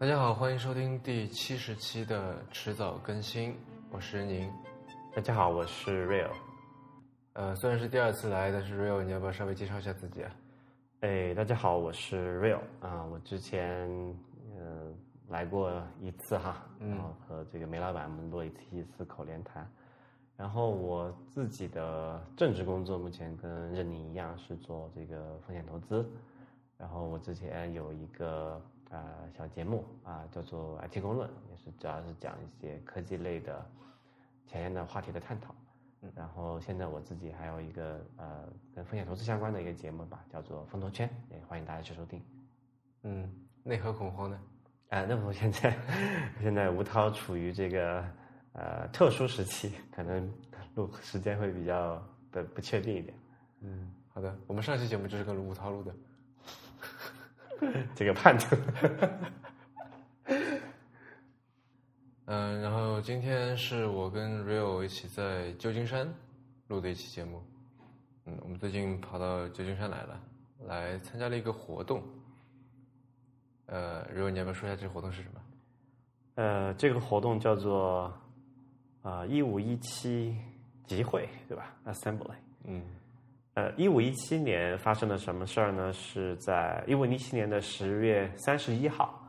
大家好，欢迎收听第七十期的迟早更新，我是任宁。大家好，我是 Real。呃，虽然是第二次来，但是 Real，你要不要稍微介绍一下自己啊？哎，大家好，我是 Real 啊，我之前呃来过一次哈，然后和这个梅老板我们做一次一次口联谈。然后我自己的正职工作目前跟任宁一样是做这个风险投资。然后我之前有一个呃小节目啊，叫做 IT 公论，也是主要是讲一些科技类的前沿的话题的探讨。嗯，然后现在我自己还有一个呃跟风险投资相关的一个节目吧，叫做风投圈，也欢迎大家去收听。嗯，内核恐慌呢？啊，那我现在 现在吴涛处于这个呃特殊时期，可能录时间会比较不不确定一点。嗯，好的，我们上期节目就是跟吴涛录的。这个判断。嗯，然后今天是我跟 Rio 一起在旧金山录的一期节目。嗯，我们最近跑到旧金山来了，来参加了一个活动。呃，Rio，你要不要说一下这个活动是什么？呃，这个活动叫做啊一五一七集会，对吧？Assembly。嗯。呃，一五一七年发生了什么事儿呢？是在一五一七年的十月三十一号，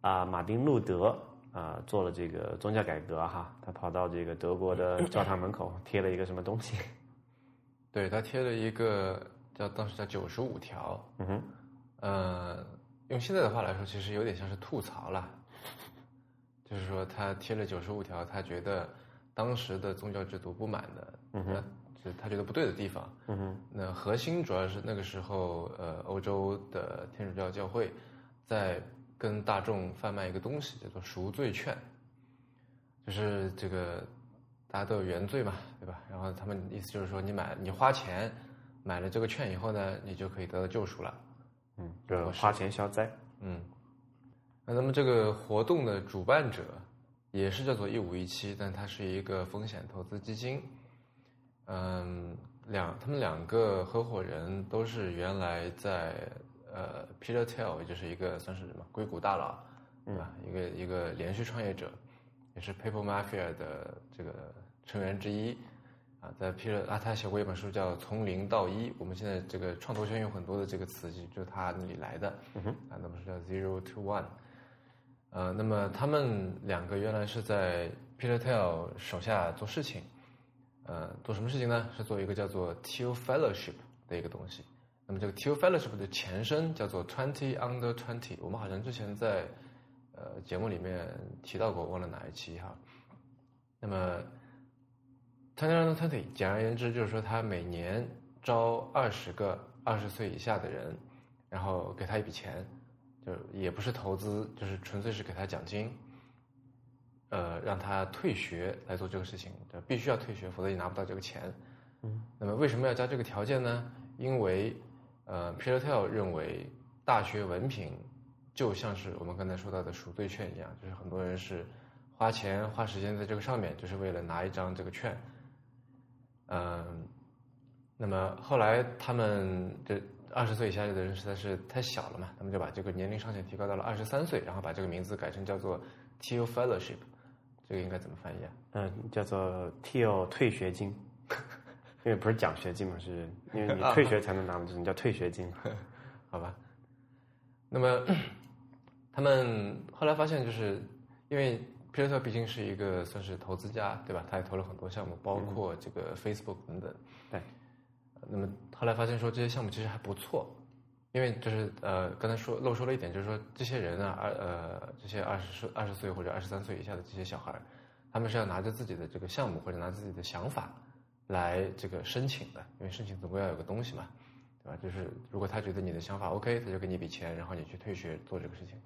啊，马丁路德啊做了这个宗教改革哈，他跑到这个德国的教堂门口贴了一个什么东西？对他贴了一个叫当时叫九十五条，嗯哼，呃，用现在的话来说，其实有点像是吐槽了，就是说他贴了九十五条，他觉得当时的宗教制度不满的，嗯哼。是他觉得不对的地方。嗯哼，那核心主要是那个时候，呃，欧洲的天主教教会在跟大众贩卖一个东西，叫做赎罪券，就是这个大家都有原罪嘛，对吧？然后他们意思就是说，你买你花钱买了这个券以后呢，你就可以得到救赎了。嗯，就花钱消灾。嗯，那那么这个活动的主办者也是叫做一五一七，但它是一个风险投资基金。嗯，两他们两个合伙人都是原来在呃 Peter Thiel，也就是一个算是什么硅谷大佬，对吧？一个一个连续创业者，也是 Paper Mafia 的这个成员之一啊。在 Peter 啊，他写过一本书叫《从零到一》，我们现在这个创投圈有很多的这个词，就是他那里来的。嗯，啊，那本书叫 Zero to One。呃，那么他们两个原来是在 Peter Thiel 手下做事情。呃，做什么事情呢？是做一个叫做 Teal Fellowship 的一个东西。那么这个 Teal Fellowship 的前身叫做 Twenty Under Twenty。我们好像之前在呃节目里面提到过，忘了哪一期哈。那么 Twenty Under Twenty，简而言之就是说，他每年招二十个二十岁以下的人，然后给他一笔钱，就也不是投资，就是纯粹是给他奖金。呃，让他退学来做这个事情，必须要退学，否则你拿不到这个钱。嗯，那么为什么要加这个条件呢？因为，呃，Peter Thiel 认为大学文凭就像是我们刚才说到的赎罪券一样，就是很多人是花钱花时间在这个上面，就是为了拿一张这个券。嗯，那么后来他们这二十岁以下的人实在是太小了嘛，他们就把这个年龄上限提高到了二十三岁，然后把这个名字改成叫做 Teal Fellowship。这个应该怎么翻译啊？嗯，叫做 T.O. 退学金，因为不是奖学金嘛，是因为你退学才能拿嘛，就是叫退学金，好吧？那么 他们后来发现，就是因为皮特毕竟是一个算是投资家，对吧？他也投了很多项目，包括这个 Facebook 等等。对。那么后来发现说，这些项目其实还不错。因为就是呃，刚才说漏说了一点，就是说这些人啊，二呃这些二十岁、二十岁或者二十三岁以下的这些小孩，他们是要拿着自己的这个项目或者拿自己的想法来这个申请的，因为申请总归要有个东西嘛，对吧？就是如果他觉得你的想法 OK，他就给你一笔钱，然后你去退学做这个事情。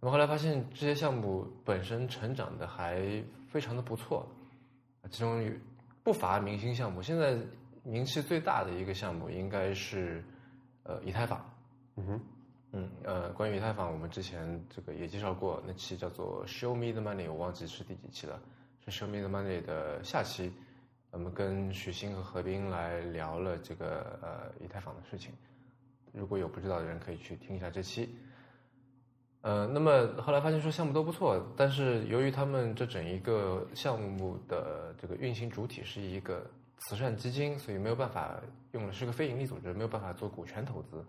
那么后来发现这些项目本身成长的还非常的不错，其中不乏明星项目。现在名气最大的一个项目应该是。呃，以太坊，嗯哼，嗯，呃，关于以太坊，我们之前这个也介绍过，那期叫做 “Show Me the Money”，我忘记是第几期了，是 “Show Me the Money” 的下期，我们跟许昕和何冰来聊了这个呃以太坊的事情。如果有不知道的人，可以去听一下这期。呃，那么后来发现说项目都不错，但是由于他们这整一个项目的这个运行主体是一个慈善基金，所以没有办法用的是个非盈利组织，没有办法做股权投资，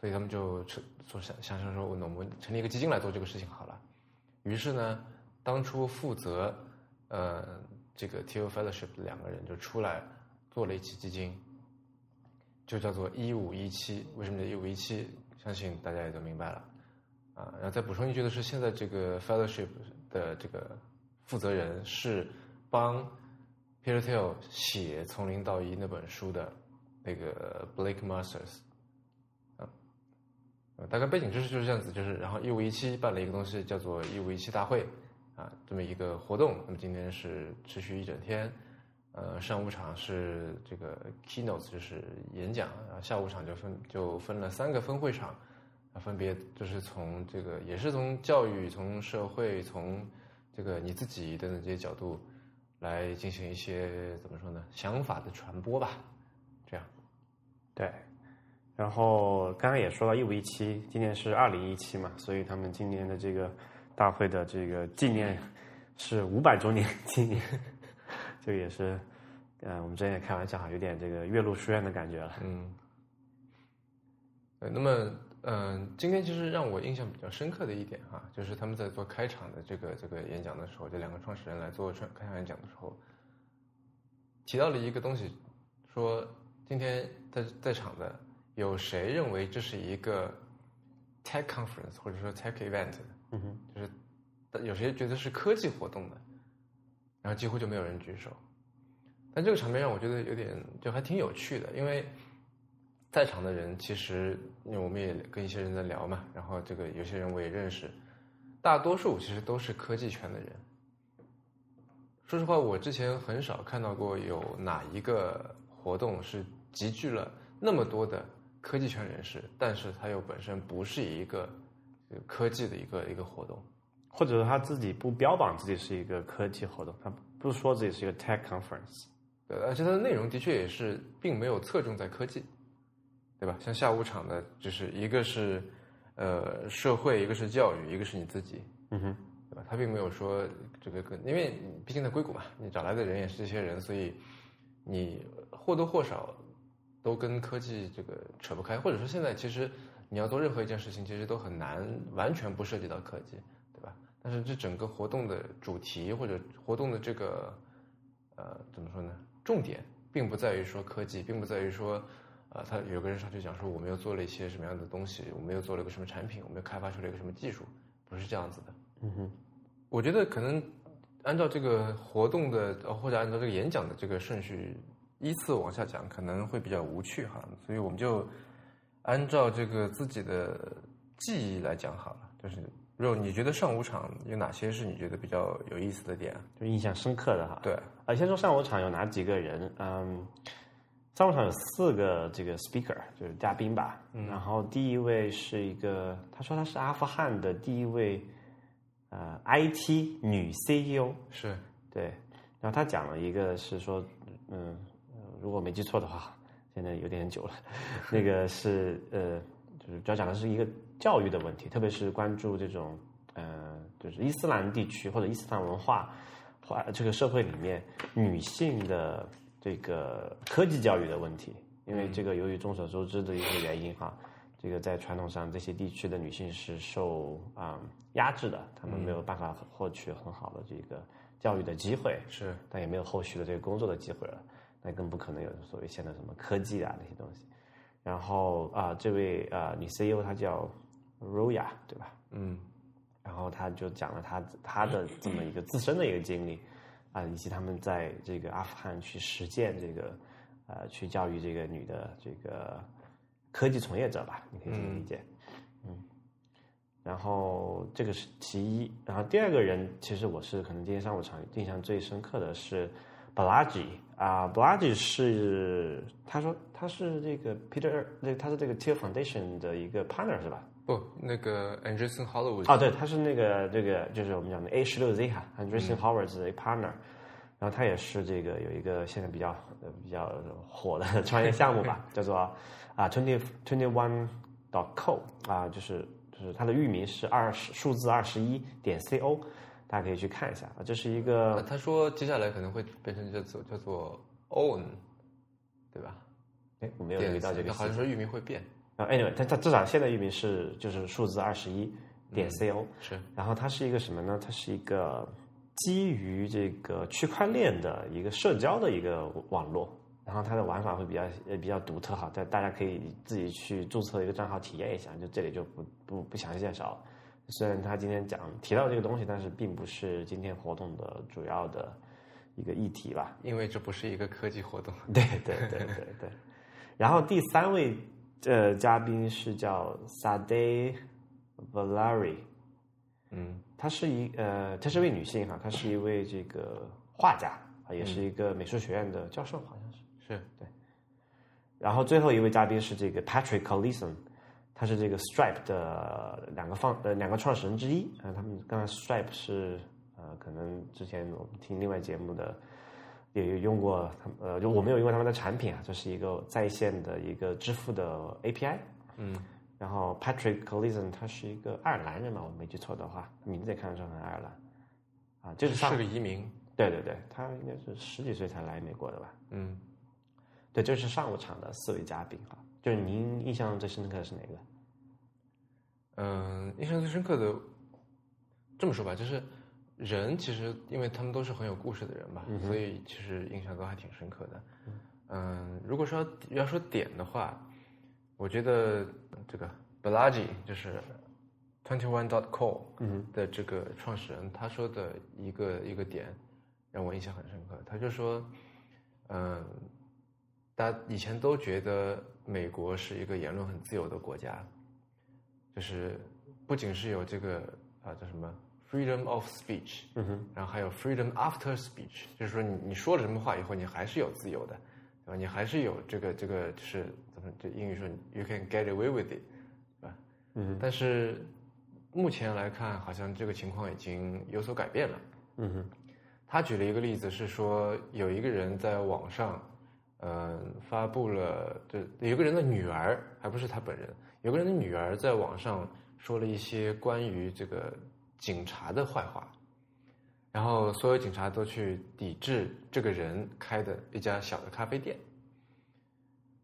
所以他们就成说想想象说，那我们成立一个基金来做这个事情好了。于是呢，当初负责呃这个 T O Fellowship 的两个人就出来做了一期基金，就叫做一五一七。为什么叫一五一七？相信大家也都明白了。啊，然后再补充一句的是，现在这个 fellowship 的这个负责人是帮 Peter Thiel 写《从零到一》那本书的那个 Blake Masters。啊，大概背景知识就是这样子，就是然后一五一七办了一个东西叫做一五一七大会，啊，这么一个活动。那么今天是持续一整天，呃，上午场是这个 keynotes 就是演讲，然后下午场就分就分了三个分会场。分别就是从这个，也是从教育、从社会、从这个你自己等等这些角度来进行一些怎么说呢？想法的传播吧，这样。对。然后刚刚也说到一五一七，今年是二零一七嘛，所以他们今年的这个大会的这个纪念是五百周年纪念，这个也是，嗯，我们之前也开玩笑哈，有点这个岳麓书院的感觉了。嗯。呃，那么。嗯，今天其实让我印象比较深刻的一点哈，就是他们在做开场的这个这个演讲的时候，这两个创始人来做开开场演讲的时候，提到了一个东西，说今天在在场的有谁认为这是一个 tech conference 或者说 tech event，嗯哼，就是有谁觉得是科技活动的，然后几乎就没有人举手，但这个场面让我觉得有点就还挺有趣的，因为。在场的人其实，因为我们也跟一些人在聊嘛，然后这个有些人我也认识，大多数其实都是科技圈的人。说实话，我之前很少看到过有哪一个活动是集聚了那么多的科技圈人士，但是他又本身不是一个科技的一个一个活动，或者说他自己不标榜自己是一个科技活动，他不说自己是一个 tech conference，对，而且它的内容的确也是并没有侧重在科技。对吧？像下午场的，就是一个是，呃，社会，一个是教育，一个是你自己，嗯哼，对吧？他并没有说这个跟，因为毕竟在硅谷嘛，你找来的人也是这些人，所以你或多或少都跟科技这个扯不开，或者说现在其实你要做任何一件事情，其实都很难完全不涉及到科技，对吧？但是这整个活动的主题或者活动的这个，呃，怎么说呢？重点并不在于说科技，并不在于说。啊，他有个人上去讲说，我们又做了一些什么样的东西，我们又做了个什么产品，我们又开发出了一个什么技术，不是这样子的。嗯哼，我觉得可能按照这个活动的，或者按照这个演讲的这个顺序依次往下讲，可能会比较无趣哈。所以我们就按照这个自己的记忆来讲好了。就是，如果你觉得上午场有哪些是你觉得比较有意思的点，就印象深刻的哈？对，啊，先说上午场有哪几个人？嗯。上午场有四个这个 speaker，就是嘉宾吧。然后第一位是一个，他说他是阿富汗的第一位呃 IT 女 CEO，是对。然后他讲了一个是说，嗯，如果没记错的话，现在有点久了。那个是呃，就是主要讲的是一个教育的问题，特别是关注这种呃，就是伊斯兰地区或者伊斯兰文化或这个社会里面女性的。这个科技教育的问题，因为这个由于众所周知的一些原因哈，这个在传统上这些地区的女性是受啊压制的，她们没有办法获取很好的这个教育的机会，是，但也没有后续的这个工作的机会了，那更不可能有所谓现在什么科技啊那些东西。然后啊，这位啊女 CEO 她叫 Roya 对吧？嗯，然后她就讲了她她的这么一个自身的一个经历。啊，以及他们在这个阿富汗去实践这个，呃，去教育这个女的这个科技从业者吧，你可以这么理解，嗯。然后这个是其一，然后第二个人，其实我是可能今天上午场印象最深刻的是 Balaji 啊，Balaji 是他说他是这个 Peter，那他是这个 Teal Foundation 的一个 partner 是吧？不，那个 Anderson Howard 啊，对，他是那个这个就是我们讲的 A 十六 Z 哈，Anderson Howard 的 partner，然后他也是这个有一个现在比较比较火的 创业项目吧，叫做啊 twenty twenty one dot co 啊，就是就就是它的域名是二十数字二十一点 co，大家可以去看一下啊。这是一个他说接下来可能会变成叫做叫做 own，对吧？哎，我没有留意到这个，好像说域名会变。啊，anyway，它它至少现在域名是就是数字二十一点 co，是。然后它是一个什么呢？它是一个基于这个区块链的一个社交的一个网络。然后它的玩法会比较呃比较独特哈，但大家可以自己去注册一个账号体验一下，就这里就不不不详细介绍了。虽然他今天讲提到这个东西，但是并不是今天活动的主要的一个议题吧？因为这不是一个科技活动。对对对对对。然后第三位呃嘉宾是叫 Sade Valeri，嗯，她是一呃她是位女性哈，她是一位这个画家啊，也是一个美术学院的教授好像是。是对，然后最后一位嘉宾是这个 Patrick Collison，他是这个 Stripe 的两个放呃两个创始人之一啊。他们刚才 Stripe 是呃，可能之前我们听另外节目的也用过，他们呃，就我没有用过他们的产品啊。就是一个在线的一个支付的 API。嗯，然后 Patrick Collison 他是一个爱尔兰人嘛，我没记错的话，名字也看得出很爱尔兰啊，就是是个移民。对对对，他应该是十几岁才来美国的吧？嗯。对，这是上午场的四位嘉宾啊，就是您印象最深刻的是哪个？嗯，印象最深刻的，这么说吧，就是人其实因为他们都是很有故事的人吧，所以其实印象都还挺深刻的。嗯，如果说要说点的话，我觉得这个 Balaji 就是 Twenty One Dot Co 的这个创始人，他说的一个一个点让我印象很深刻，他就说，嗯。大家以前都觉得美国是一个言论很自由的国家，就是不仅是有这个啊叫什么 freedom of speech，嗯哼，然后还有 freedom after speech，就是说你你说了什么话以后，你还是有自由的，对吧？你还是有这个这个就是怎么这英语说 you can get away with it，对吧？嗯，但是目前来看，好像这个情况已经有所改变了。嗯哼，他举了一个例子是说，有一个人在网上。嗯，发布了，就有个人的女儿，还不是他本人，有个人的女儿在网上说了一些关于这个警察的坏话，然后所有警察都去抵制这个人开的一家小的咖啡店，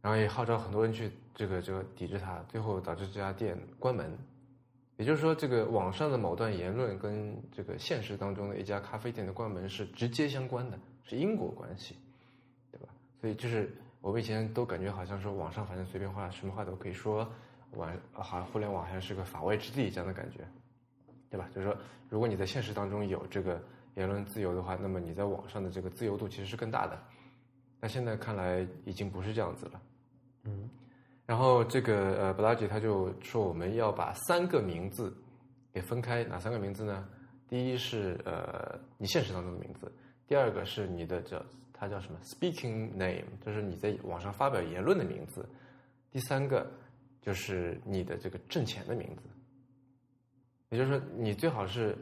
然后也号召很多人去这个这个抵制他，最后导致这家店关门。也就是说，这个网上的某段言论跟这个现实当中的一家咖啡店的关门是直接相关的，是因果关系。对吧所以就是我们以前都感觉好像说网上反正随便话什么话都可以说，网好像互联网好像是个法外之地这样的感觉，对吧？就是说，如果你在现实当中有这个言论自由的话，那么你在网上的这个自由度其实是更大的。那现在看来已经不是这样子了。嗯。然后这个呃布拉吉他就说我们要把三个名字给分开，哪三个名字呢？第一是呃你现实当中的名字，第二个是你的叫。它叫什么？Speaking name，就是你在网上发表言论的名字。第三个就是你的这个挣钱的名字。也就是说，你最好是，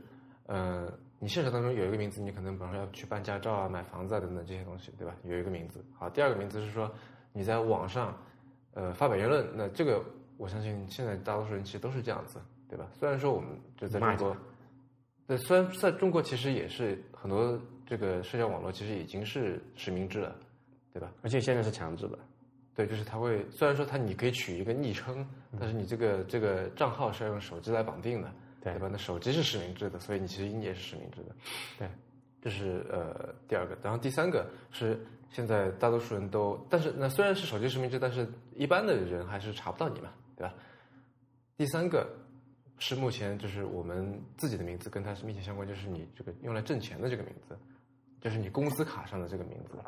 呃，你现实当中有一个名字，你可能比方说要去办驾照啊、买房子啊等等这些东西，对吧？有一个名字。好，第二个名字是说你在网上，呃，发表言论。那这个我相信现在大多数人其实都是这样子，对吧？虽然说我们就在中国，对，虽然在中国其实也是很多。这个社交网络其实已经是实名制了，对吧？而且现在是强制的，对，就是它会虽然说它你可以取一个昵称，但是你这个这个账号是要用手机来绑定的，对吧？那手机是实名制的，所以你其实你也是实名制的，对，这是呃第二个，然后第三个是现在大多数人都，但是那虽然是手机实名制，但是一般的人还是查不到你嘛，对吧？第三个。是目前就是我们自己的名字跟它是密切相关，就是你这个用来挣钱的这个名字，就是你工资卡上的这个名字，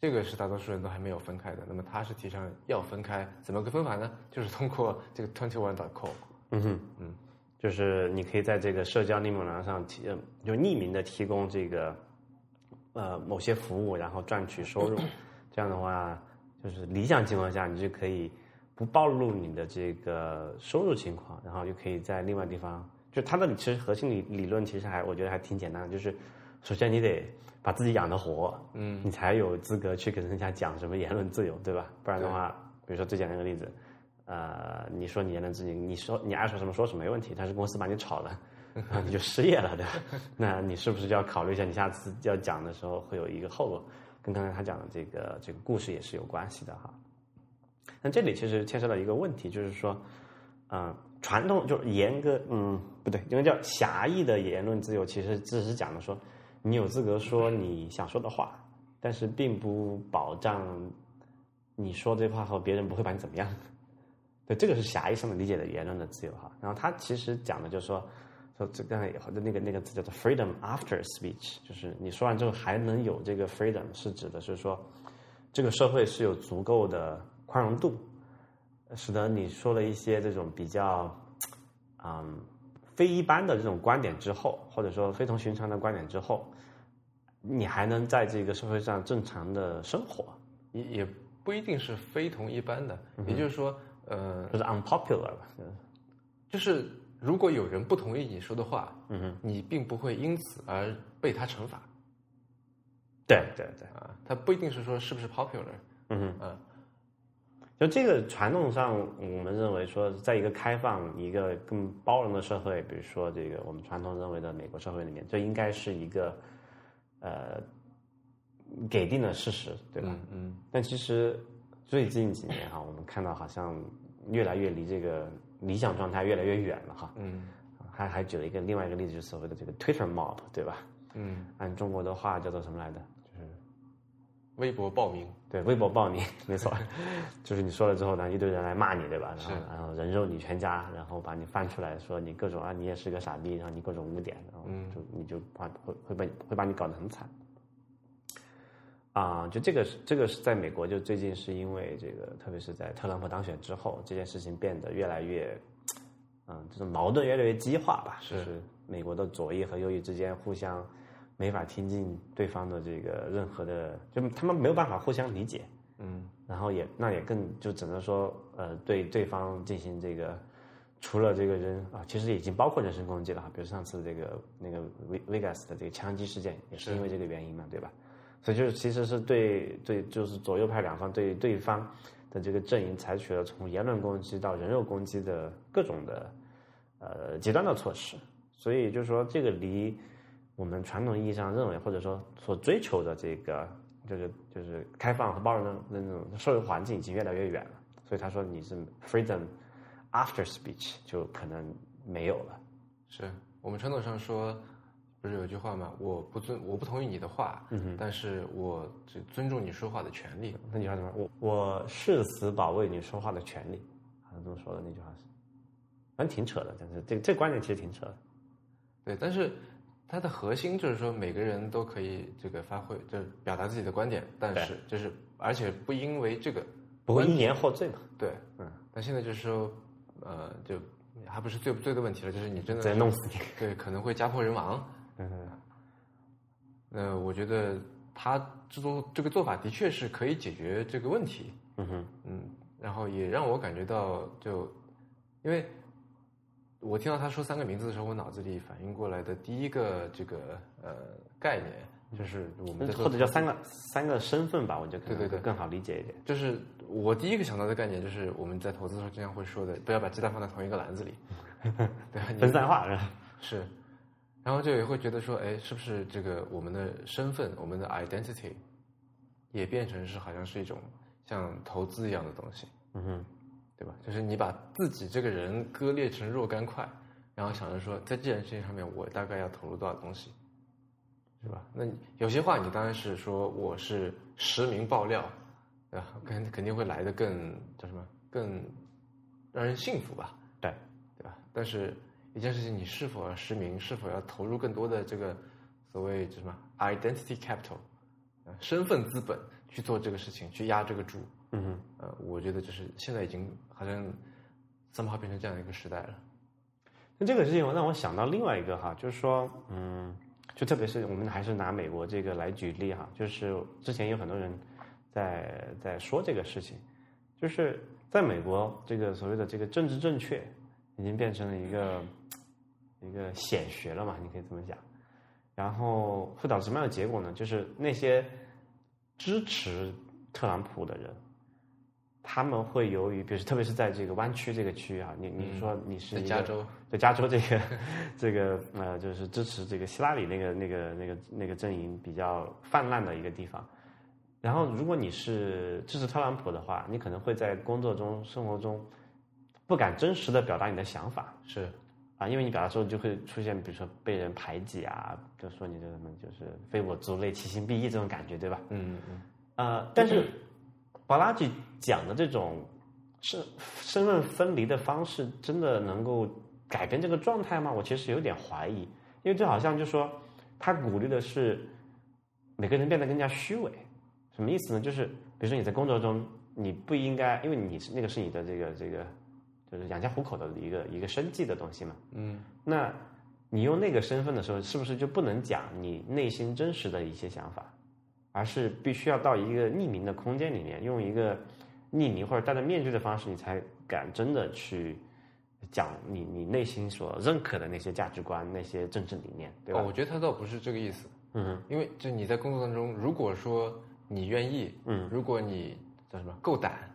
这个是大多数人都还没有分开的。那么他是提倡要分开，怎么个分法呢？就是通过这个 twenty one dot com，嗯哼，嗯，就是你可以在这个社交匿名栏上提，就匿名的提供这个呃某些服务，然后赚取收入。这样的话，就是理想情况下，你就可以。不暴露你的这个收入情况，然后就可以在另外地方。就它的其实核心理理论其实还我觉得还挺简单的，就是首先你得把自己养得活，嗯，你才有资格去跟人家讲什么言论自由，对吧？不然的话，比如说最简单的例子，呃，你说你言论自由，你说你爱说什么说什么没问题，但是公司把你炒了，你就失业了，对吧？那你是不是就要考虑一下，你下次要讲的时候会有一个后果？跟刚才他讲的这个这个故事也是有关系的哈。那这里其实牵涉到一个问题，就是说，嗯，传统就是严格，嗯，不对，应该叫狭义的言论自由，其实只是讲的说，你有资格说你想说的话，但是并不保障你说这话后别人不会把你怎么样。对，这个是狭义上的理解的言论的自由哈。然后他其实讲的就是说，说这刚才以后的那个那个字叫做 freedom after speech，就是你说完之后还能有这个 freedom，是指的是说，这个社会是有足够的宽容度，使得你说了一些这种比较，嗯，非一般的这种观点之后，或者说非同寻常的观点之后，你还能在这个社会上正常的生活，也也不一定是非同一般的，也就是说。呃，就是 unpopular 吧，就是如果有人不同意你说的话，嗯哼，你并不会因此而被他惩罚。对对对，啊，他不一定是说是不是 popular，嗯哼，啊，就这个传统上，我们认为说，在一个开放、一个更包容的社会，比如说这个我们传统认为的美国社会里面，这应该是一个呃给定的事实，对吧？嗯，但其实。最近几年哈，我们看到好像越来越离这个理想状态越来越远了哈。嗯，还还举了一个另外一个例子，就是所谓的这个 Twitter mob，对吧？嗯，按中国的话叫做什么来着？就是微博暴民。对，微博暴民，没错，就是你说了之后呢，一堆人来骂你，对吧？然后然后人肉你全家，然后把你翻出来说你各种啊，你也是个傻逼，然后你各种污点，然后就你就把会会被会把你搞得很惨。啊，就这个是这个是在美国，就最近是因为这个，特别是在特朗普当选之后，这件事情变得越来越，嗯，这种矛盾越来越激化吧。是美国的左翼和右翼之间互相没法听进对方的这个任何的，就他们没有办法互相理解。嗯，然后也那也更就只能说，呃，对对方进行这个，除了这个人啊，其实已经包括人身攻击了哈。比如上次这个那个 Vegas 的这个枪击事件，也是因为这个原因嘛，对吧？所以就是，其实是对对，就是左右派两方对对方的这个阵营采取了从言论攻击到人肉攻击的各种的呃极端的措施。所以就是说，这个离我们传统意义上认为或者说所追求的这个就是就是开放和包容的那种社会环境已经越来越远了。所以他说你是 freedom after speech 就可能没有了。是我们传统上说。不是有句话吗？我不尊，我不同意你的话，嗯但是我只尊重你说话的权利。那句话怎么？我我誓死保卫你说话的权利，好像这么说的那句话是，反正挺扯的。但是这这观点其实挺扯的。对，但是它的核心就是说每个人都可以这个发挥，就是表达自己的观点，但是就是而且不因为这个不会因言获罪嘛？对，嗯。但现在就是说，呃，就还不是罪不罪的问题了，就是你真的在弄死你，对，可能会家破人亡。嗯，呃，我觉得他这种这个做法的确是可以解决这个问题。嗯哼，嗯，然后也让我感觉到，就因为我听到他说三个名字的时候，我脑子里反应过来的第一个这个呃概念，就是我们或者叫三个三个身份吧，我觉得对对对更好理解一点。就是我第一个想到的概念，就是我们在投资的时候经常会说的，不要把鸡蛋放在同一个篮子里，对，分散化是吧？是。然后就也会觉得说，哎，是不是这个我们的身份，我们的 identity，也变成是好像是一种像投资一样的东西，嗯哼，对吧？就是你把自己这个人割裂成若干块，然后想着说，在这件事情上面，我大概要投入多少东西，是吧？那有些话你当然是说我是实名爆料，对吧？肯肯定会来的更叫什么？更让人信服吧？对，对吧？但是。一件事情，你是否要实名？是否要投入更多的这个所谓什么 identity capital，身份资本去做这个事情，去压这个注？嗯哼，呃，我觉得就是现在已经好像 somehow 变成这样一个时代了。那这个事情让我想到另外一个哈，就是说，嗯，就特别是我们还是拿美国这个来举例哈，就是之前有很多人在在说这个事情，就是在美国这个所谓的这个政治正确已经变成了一个。一个显学了嘛，你可以这么讲，然后会导致什么样的结果呢？就是那些支持特朗普的人，他们会由于，比如特别是在这个湾区这个区域啊，你你说你是在加州，在加州这个这个呃，就是支持这个希拉里那个那个那个那个阵营比较泛滥的一个地方。然后，如果你是支持特朗普的话，你可能会在工作中、生活中不敢真实的表达你的想法是啊，因为你表达之后就会出现，比如说被人排挤啊，就说你这什么就是非我族类，其心必异这种感觉，对吧？嗯嗯呃，但是巴拉吉讲的这种身身份分离的方式，真的能够改变这个状态吗？我其实有点怀疑，因为就好像就说他鼓励的是每个人变得更加虚伪，什么意思呢？就是比如说你在工作中，你不应该，因为你是那个是你的这个这个就是养家糊口的一个一个生计的东西嘛，嗯。那你用那个身份的时候，是不是就不能讲你内心真实的一些想法，而是必须要到一个匿名的空间里面，用一个匿名或者戴着面具的方式，你才敢真的去讲你你内心所认可的那些价值观、那些政治理念，对吧？哦，我觉得他倒不是这个意思，嗯哼。因为就你在工作当中，如果说你愿意，嗯，如果你叫什么够胆，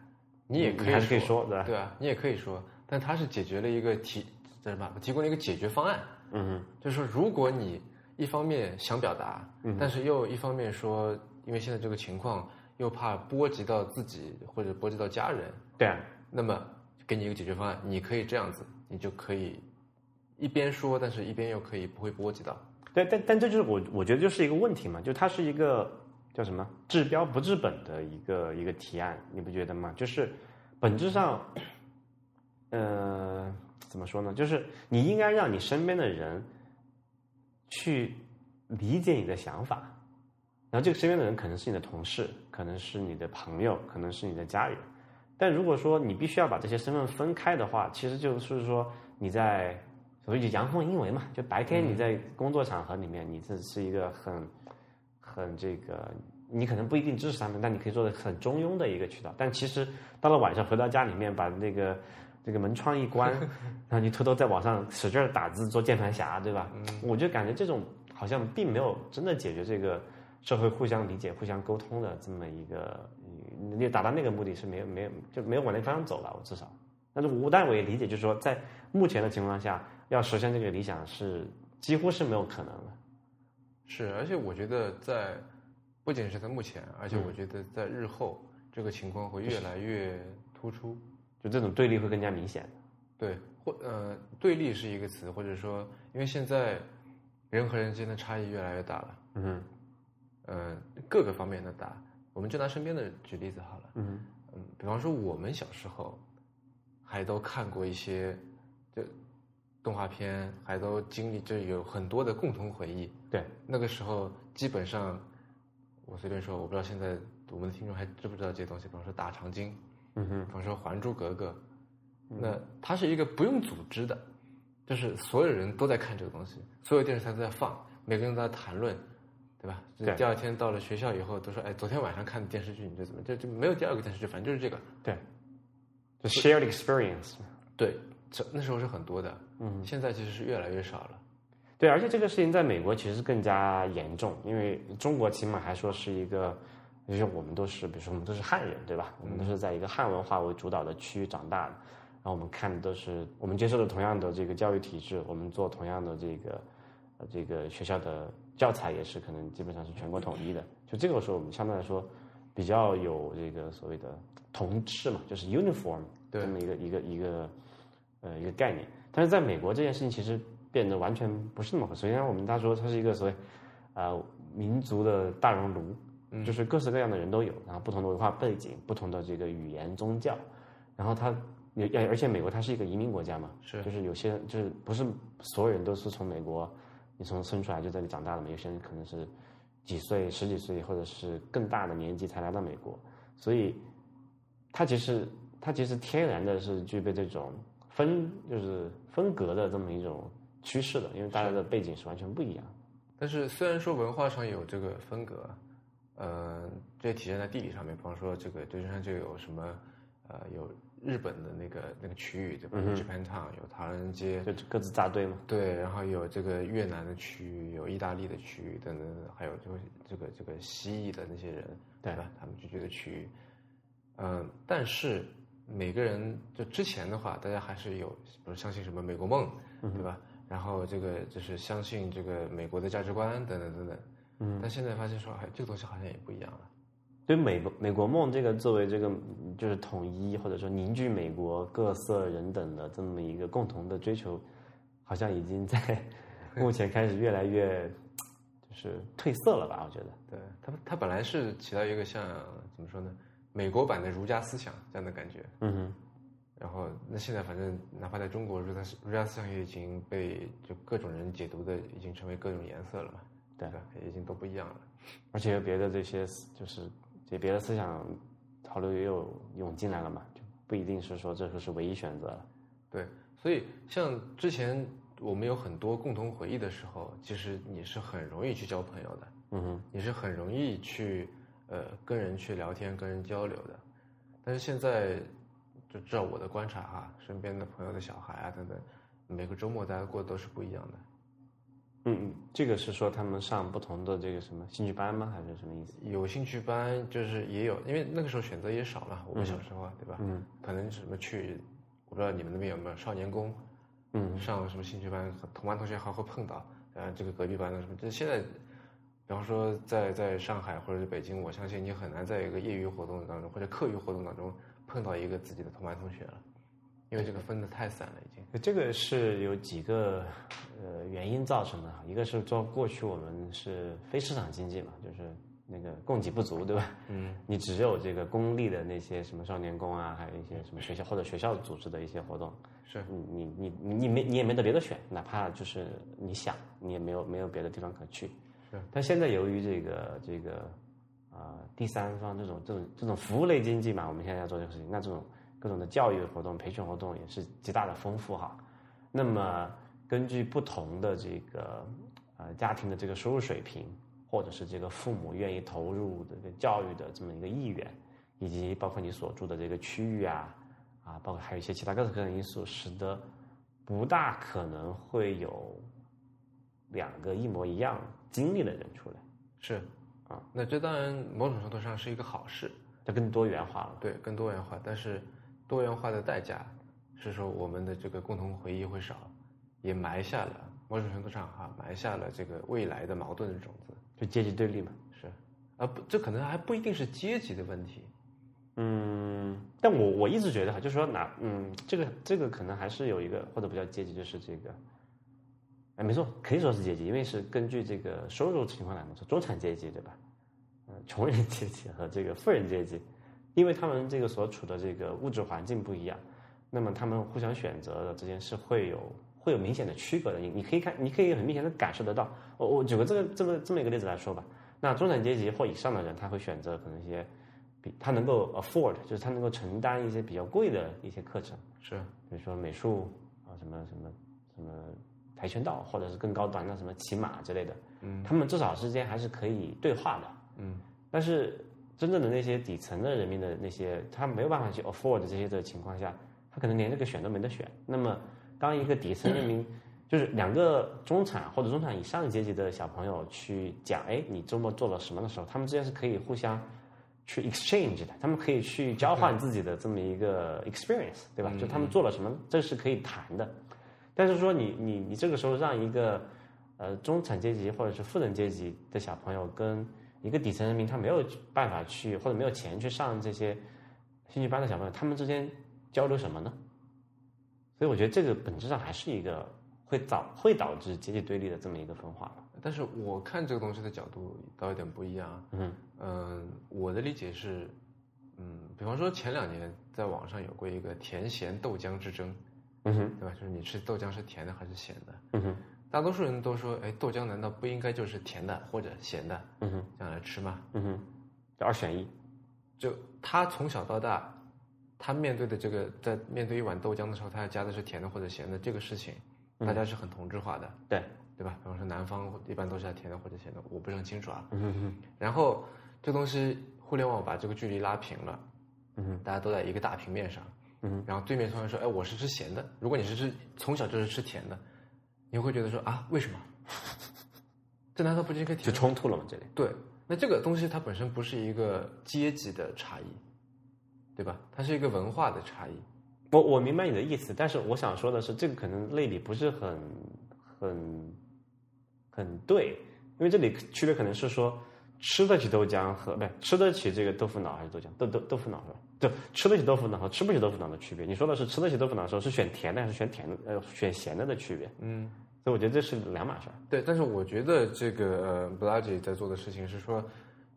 你也可以还是可以说对吧？对啊，你也可以说，但它是解决了一个提叫什么，提供了一个解决方案，嗯哼。就是说，如果你一方面想表达，嗯但是又一方面说，因为现在这个情况又怕波及到自己或者波及到家人，对啊，那么给你一个解决方案，你可以这样子，你就可以一边说，但是一边又可以不会波及到。对，但但这就是我我觉得就是一个问题嘛，就它是一个叫什么治标不治本的一个一个提案，你不觉得吗？就是本质上，呃，怎么说呢？就是你应该让你身边的人去理解你的想法，然后这个身边的人可能是你的同事，可能是你的朋友，可能是你的家人。但如果说你必须要把这些身份分开的话，其实就是说你在所谓就阳奉阴违嘛，就白天你在工作场合里面，你这是一个很很这个，你可能不一定支持他们，但你可以做的很中庸的一个渠道。但其实到了晚上回到家里面，把那个这个门窗一关，然后你偷偷在网上使劲儿打字做键盘侠，对吧？我就感觉这种好像并没有真的解决这个社会互相理解、互相沟通的这么一个，你你达到那个目的是没有没有就没有往那方向走了，我至少。但是我但我也理解，就是说在目前的情况下，要实现这个理想是几乎是没有可能的。是，而且我觉得在不仅是在目前，而且我觉得在日后，这个情况会越来越突出。就这种对立会更加明显。对，或呃，对立是一个词，或者说，因为现在人和人之间的差异越来越大了，嗯哼呃，各个方面的大。我们就拿身边的举例子好了，嗯嗯，比方说我们小时候还都看过一些就动画片，还都经历就有很多的共同回忆。对，那个时候基本上，我随便说，我不知道现在我们的听众还知不知道这些东西，比方说大长今，嗯哼比方说《还珠格格》，那它是一个不用组织的，就是所有人都在看这个东西，所有电视台都在放，每个人都在谈论，对吧？就对第二天到了学校以后，都说，哎，昨天晚上看的电视剧你这怎么？这就没有第二个电视剧，反正就是这个。对，就 shared experience。对，这那时候是很多的，嗯，现在其实是越来越少了。对，而且这个事情在美国其实更加严重，因为中国起码还说是一个，就是我们都是，比如说我们都是汉人，对吧？我们都是在一个汉文化为主导的区域长大的，然后我们看的都是我们接受的同样的这个教育体制，我们做同样的这个呃这个学校的教材也是可能基本上是全国统一的，就这个时候我们相对来说比较有这个所谓的同质嘛，就是 uniform 对这么一个一个一个呃一个概念。但是在美国这件事情其实变得完全不是那么回事。首先，我们他说它是一个所谓呃民族的大熔炉，就是各式各样的人都有，然后不同的文化背景、不同的这个语言、宗教，然后它也而且美国它是一个移民国家嘛，是就是有些就是不是所有人都是从美国你从生出来就在这里长大的嘛，有些人可能是几岁、十几岁或者是更大的年纪才来到美国，所以它其实它其实天然的是具备这种分就是分隔的这么一种趋势的，因为大家的背景是完全不一样。但是虽然说文化上有这个分隔，呃，这也体现在地理上面，比方说这个旧金山就有什么，呃，有日本的那个那个区域，对吧？有 Japantown，有唐人街，就各自扎堆嘛。对，然后有这个越南的区域，有意大利的区域等等，还有就是这个这个西裔的那些人，对吧？他们聚居的区域，嗯，但是每个人就之前的话，大家还是有，比如相信什么美国梦，对吧？然后这个就是相信这个美国的价值观等等等等。嗯，但现在发现说，哎，这个东西好像也不一样了。对美国美国梦这个作为这个就是统一或者说凝聚美国各色人等的这么一个共同的追求，好像已经在 目前开始越来越就是褪色了吧？我觉得，对它它本来是起到一个像怎么说呢，美国版的儒家思想这样的感觉。嗯哼。然后那现在反正哪怕在中国，儒家儒家思想也已经被就各种人解读的已经成为各种颜色了嘛。对吧，已经都不一样了。而且别的这些就是。这别的思想潮流也有涌进来了嘛，就不一定是说这个是唯一选择了。对，所以像之前我们有很多共同回忆的时候，其实你是很容易去交朋友的。嗯哼，你是很容易去呃跟人去聊天、跟人交流的。但是现在就照我的观察哈，身边的朋友的小孩啊等等，每个周末大家过的都是不一样的。嗯嗯，这个是说他们上不同的这个什么兴趣班吗？还是什么意思？有兴趣班就是也有，因为那个时候选择也少嘛。我们小时候啊，对吧？嗯。可能什么去，我不知道你们那边有没有少年宫，嗯，上什么兴趣班，同班同学还会碰到。呃，这个隔壁班的什么，就现在，比方说在在上海或者是北京，我相信你很难在一个业余活动当中或者课余活动当中碰到一个自己的同班同学了。因为这个分的太散了，已经。这个是有几个呃原因造成的，一个是说过去我们是非市场经济嘛，就是那个供给不足，对吧？嗯。你只有这个公立的那些什么少年宫啊，还有一些什么学校或者学校组织的一些活动，是你你你你没你也没得别的选，哪怕就是你想，你也没有没有别的地方可去。是。但现在由于这个这个啊第三方这种这种这种服务类经济嘛，我们现在要做这个事情，那这种。各种的教育活动、培训活动也是极大的丰富哈。那么根据不同的这个呃家庭的这个收入水平，或者是这个父母愿意投入这个教育的这么一个意愿，以及包括你所住的这个区域啊啊，包括还有一些其他各种各样的因素，使得不大可能会有两个一模一样经历的人出来。是啊，那这当然某种程度上是一个好事，它更多元化了。对，更多元化，但是。多元化的代价是说，我们的这个共同回忆会少，也埋下了某种程度上哈，埋下了这个未来的矛盾的种子，就阶级对立嘛。是，啊不，这可能还不一定是阶级的问题。嗯，但我我一直觉得哈，就是说哪嗯，这个这个可能还是有一个或者不叫阶级，就是这个，哎，没错，可以说是阶级，因为是根据这个收入情况来嘛，说中产阶级对吧？嗯，穷人阶级和这个富人阶级。因为他们这个所处的这个物质环境不一样，那么他们互相选择的之间是会有会有明显的区隔的。你你可以看，你可以很明显的感受得到。我我举个这个这么这么一个例子来说吧。那中产阶级或以上的人，他会选择可能一些比他能够 afford，就是他能够承担一些比较贵的一些课程，是比如说美术啊什么什么什么跆拳道，或者是更高端的什么骑马之类的。嗯，他们至少之间还是可以对话的。嗯，但是。真正的那些底层的人民的那些，他没有办法去 afford 这些的情况下，他可能连这个选都没得选。那么，当一个底层人民，就是两个中产或者中产以上阶级的小朋友去讲，哎，你周末做了什么的时候，他们之间是可以互相去 exchange 的，他们可以去交换自己的这么一个 experience，对吧？就他们做了什么，这是可以谈的。但是说你你你这个时候让一个呃中产阶级或者是富人阶级的小朋友跟一个底层人民，他没有办法去，或者没有钱去上这些兴趣班的小朋友，他们之间交流什么呢？所以我觉得这个本质上还是一个会导会导致阶级对立的这么一个分化。但是我看这个东西的角度倒有点不一样。嗯嗯，我的理解是，嗯，比方说前两年在网上有过一个甜咸豆浆之争，嗯哼，对吧？就是你吃豆浆是甜的还是咸的？嗯哼。大多数人都说：“哎，豆浆难道不应该就是甜的或者咸的？嗯哼，这样来吃吗？嗯哼，二选一。就他从小到大，他面对的这个，在面对一碗豆浆的时候，他要加的是甜的或者咸的这个事情，大家是很同质化的。对，对吧？比方说南方一般都是要甜的或者咸的，我不是很清楚啊。嗯哼，然后这东西互联网把这个距离拉平了。嗯哼，大家都在一个大平面上。嗯，然后对面突然说：“哎，我是吃咸的。如果你是吃从小就是吃甜的。”你会觉得说啊，为什么？这难道不是一个就冲突了吗？这里对，那这个东西它本身不是一个阶级的差异，对吧？它是一个文化的差异。我我明白你的意思，但是我想说的是，这个可能类比不是很很很对，因为这里区别可能是说吃得起豆浆和不对吃得起这个豆腐脑还是豆浆豆豆豆腐脑是吧？就吃得起豆腐脑和吃不起豆腐脑的区别。你说的是吃得起豆腐脑的时候是选甜的还是选甜的呃选咸的的区别？嗯，所以我觉得这是两码事儿。对，但是我觉得这个呃，布拉吉在做的事情是说，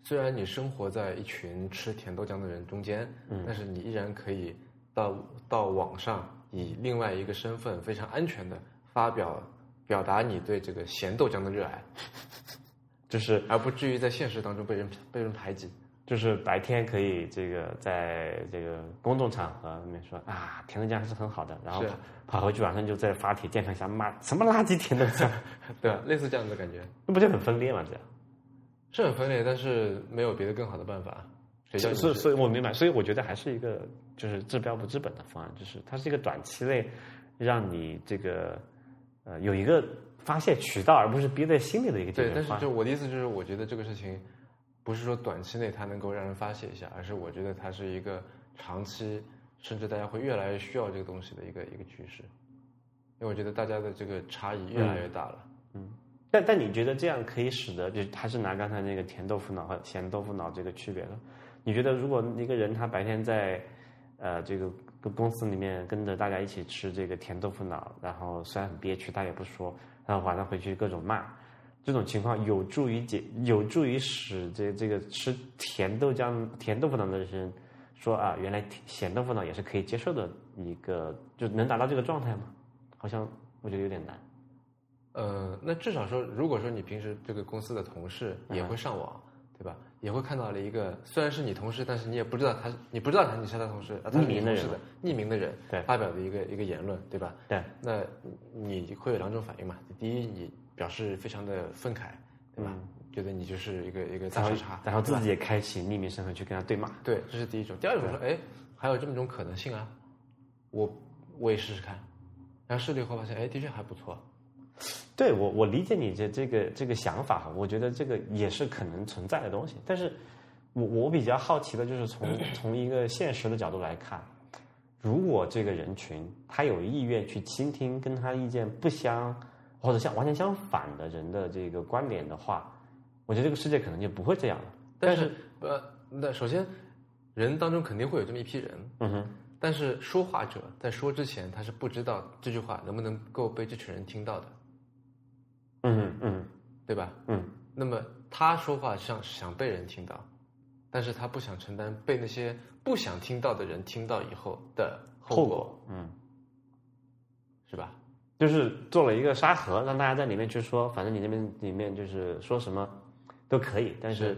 虽然你生活在一群吃甜豆浆的人中间，嗯，但是你依然可以到到网上以另外一个身份非常安全的发表表达你对这个咸豆浆的热爱，就 是而不至于在现实当中被人被人排挤。就是白天可以这个在这个公众场合里面说啊，甜豆浆还是很好的，然后跑跑回去晚上就在发帖键盘下骂什么垃圾甜豆浆，对啊，类似这样的感觉那不就很分裂吗？这样。是很分裂，但是没有别的更好的办法。所以，所以我明白，所以我觉得还是一个就是治标不治本的方案，就是它是一个短期内让你这个呃有一个发泄渠道，而不是憋在心里的一个解对，但是决方案。就我的意思就是，我觉得这个事情不是说短期内它能够让人发泄一下，而是我觉得它是一个长期，甚至大家会越来越需要这个东西的一个一个趋势。因为我觉得大家的这个差异越来越大了。嗯但但你觉得这样可以使得，就还是拿刚才那个甜豆腐脑和咸豆腐脑这个区别了？你觉得如果一个人他白天在呃这个公公司里面跟着大家一起吃这个甜豆腐脑，然后虽然很憋屈，他也不说，然后晚上回去各种骂，这种情况有助于解，有助于使这这个吃甜豆浆、甜豆腐脑的人说啊，原来甜咸豆腐脑也是可以接受的一个，就能达到这个状态吗？好像我觉得有点难。呃，那至少说，如果说你平时这个公司的同事也会上网，对吧？也会看到了一个虽然是你同事，但是你也不知道他，你不知道他你是他同事，啊，他是匿名的人你同事的匿名的人对发表的一个一个言论，对吧？对，那你会有两种反应嘛？第一，你表示非常的愤慨，对吧？觉得你就是一个一个大然后傻叉，然后自己也开启匿名身份去跟他对骂。对，这是第一种。第二种说，哎，还有这么种可能性啊，我我也试试看，然后试了以后发现，哎，的确还不错。对我，我理解你这这个这个想法哈，我觉得这个也是可能存在的东西。但是我我比较好奇的就是从从一个现实的角度来看，如果这个人群他有意愿去倾听跟他意见不相或者像完全相反的人的这个观点的话，我觉得这个世界可能就不会这样了。但是呃，那首先人当中肯定会有这么一批人，嗯哼，但是说话者在说之前，他是不知道这句话能不能够被这群人听到的，嗯哼嗯对吧？嗯，那么他说话像想被人听到，但是他不想承担被那些不想听到的人听到以后的后果，后果，嗯。是吧？就是做了一个沙盒，让大家在里面去说，反正你那边里面就是说什么都可以，但是是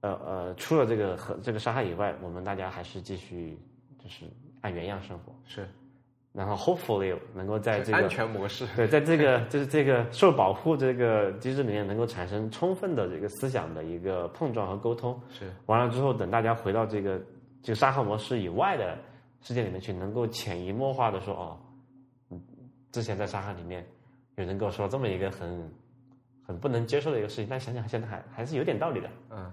呃呃，除了这个和这个沙盒以外，我们大家还是继续就是按原样生活，是然后 hopefully 能够在这个安全模式，对，在这个就是这个受保护这个机制里面，能够产生充分的这个思想的一个碰撞和沟通。是完了之后，等大家回到这个这个沙盒模式以外的世界里面去，能够潜移默化的说，哦，嗯，之前在沙盒里面有人跟我说这么一个很很不能接受的一个事情，但想想现在还还是有点道理的。嗯，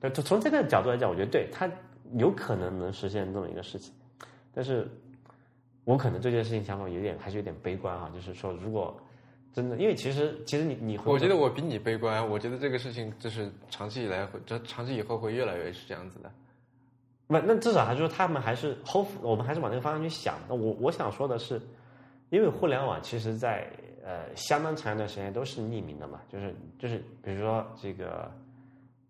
对，就从这个角度来讲，我觉得对他有可能能实现这么一个事情，但是我可能对这件事情想法有点还是有点悲观啊，就是说如果真的，因为其实其实你你会我觉得我比你悲观，我觉得这个事情就是长期以来会，这长期以后会越来越是这样子的。不，那至少还是说他们还是 hope，我们还是往那个方向去想。那我我想说的是，因为互联网其实在呃相当长一段时间都是匿名的嘛，就是就是比如说这个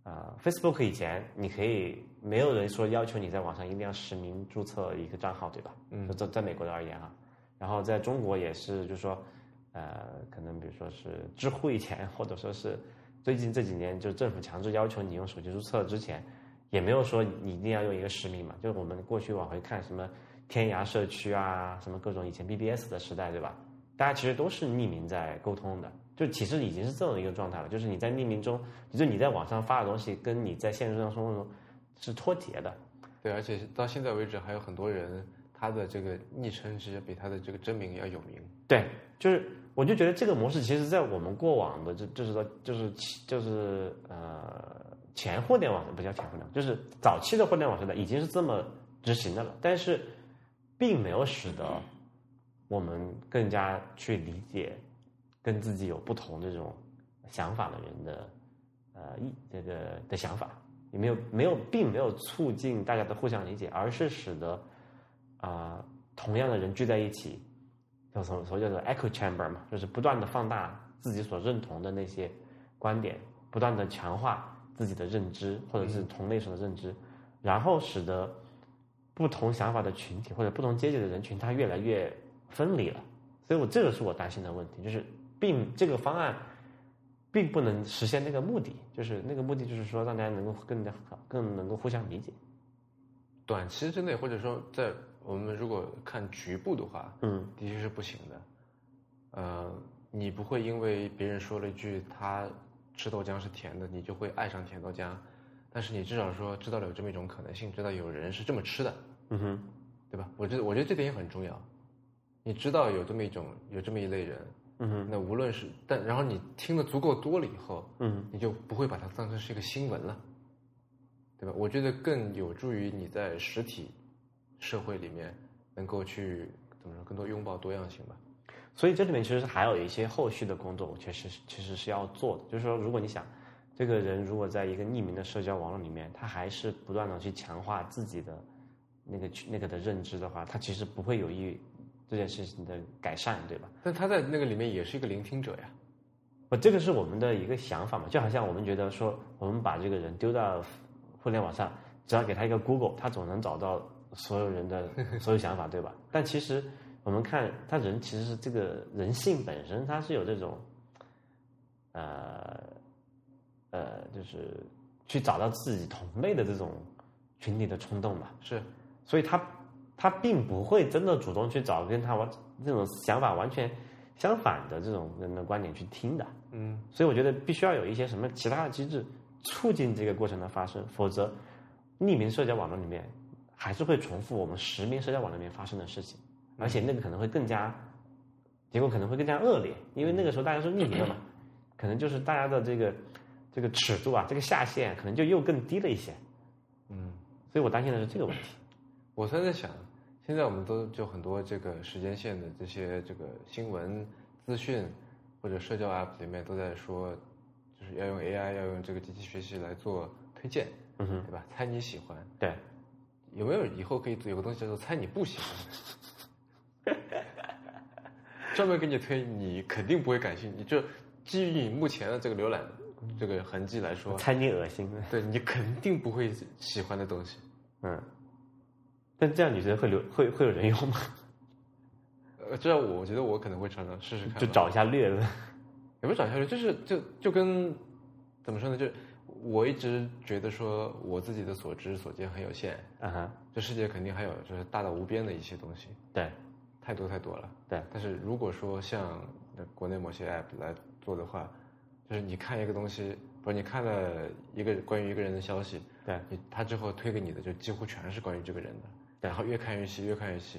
呃 Facebook 以前你可以没有人说要求你在网上一定要实名注册一个账号，对吧？嗯就在在美国的而言啊，然后在中国也是，就是说呃可能比如说是知乎以前，或者说是最近这几年就政府强制要求你用手机注册之前。也没有说你一定要用一个实名嘛，就是我们过去往回看什么天涯社区啊，什么各种以前 BBS 的时代，对吧？大家其实都是匿名在沟通的，就其实已经是这种一个状态了，就是你在匿名中，就是你在网上发的东西跟你在现实生活中是脱节的。对，而且到现在为止，还有很多人他的这个昵称其实比他的这个真名要有名。对，就是我就觉得这个模式，其实在我们过往的，就就是说，就是就是呃前互联网不叫前互联网，就是早期的互联网时代，已经是这么执行的了，但是并没有使得我们更加去理解跟自己有不同这种想法的人的呃意这个的想法，也没有没有并没有促进大家的互相理解，而是使得啊、同样的人聚在一起，叫什么所谓叫做 echo chamber 嘛，就是不断的放大自己所认同的那些观点，不断的强化自己的认知或者是同类型的认知，然后使得不同想法的群体或者不同阶级的人群，它越来越分离了。所以我这个是我担心的问题，就是并这个方案并不能实现那个目的，就是那个目的就是说让大家能够更加好，更能够互相理解。短期之内，或者说在我们如果看局部的话，嗯的确是不行的。呃，你不会因为别人说了一句他吃豆浆是甜的，你就会爱上甜豆浆。但是你至少说知道了有这么一种可能性，知道有人是这么吃的，嗯哼对吧？我觉得我觉得这点也很重要。你知道有这么一种有这么一类人，嗯哼那无论是但然后你听的足够多了以后，嗯你就不会把它当成是一个新闻了，对吧？我觉得更有助于你在实体社会里面能够去怎么说，更多拥抱多样性吧。所以这里面其实还有一些后续的工作，我确实是其实是要做的。就是说，如果你想这个人如果在一个匿名的社交网络里面，他还是不断的去强化自己的那个那个的认知的话，他其实不会有益于这件事情的改善，对吧？但他在那个里面也是一个聆听者呀。不，这个是我们的一个想法嘛，就好像我们觉得说，我们把这个人丢到互联网上，只要给他一个 Google，他总能找到所有人的 所有想法，对吧？但其实我们看他人其实是这个人性本身，他是有这种，呃，呃，就是去找到自己同类的这种群体的冲动吧。是，所以他他并不会真的主动去找跟他完这种想法完全相反的这种人的观点去听的。嗯，所以我觉得必须要有一些什么其他的机制促进这个过程的发生，否则匿名社交网络里面还是会重复我们实名社交网络里面发生的事情，而且那个可能会更加结果可能会更加恶劣，因为那个时候大家是匿名的嘛，可能就是大家的这个这个尺度啊，这个下限可能就又更低了一些。嗯，所以我担心的是这个问题。我现在想，现在我们都就很多这个时间线的这些这个新闻资讯或者社交 app 里面都在说，就是要用 AI，要用这个机器学习来做推荐，嗯哼，对吧？猜你喜欢，对，有没有以后可以有个东西叫做猜你不喜欢？专门给你推你肯定不会感兴趣，就基于你目前的这个浏览这个痕迹来说，猜你恶心。对你肯定不会喜欢的东西。嗯，但这样你觉得会留会会有人用吗？呃，这样我觉得我可能会常常试试看，就找一下略子。也不是找一下去，就是就就跟怎么说呢？就我一直觉得说我自己的所知所见很有限，啊哈，这世界肯定还有就是大到无边的一些东西，对太多太多了。对，但是如果说像国内某些 app 来做的话，就是你看一个东西，不是你看了一个关于一个人的消息，对你他之后推给你的就几乎全是关于这个人的，对然后越看越细，越看越细。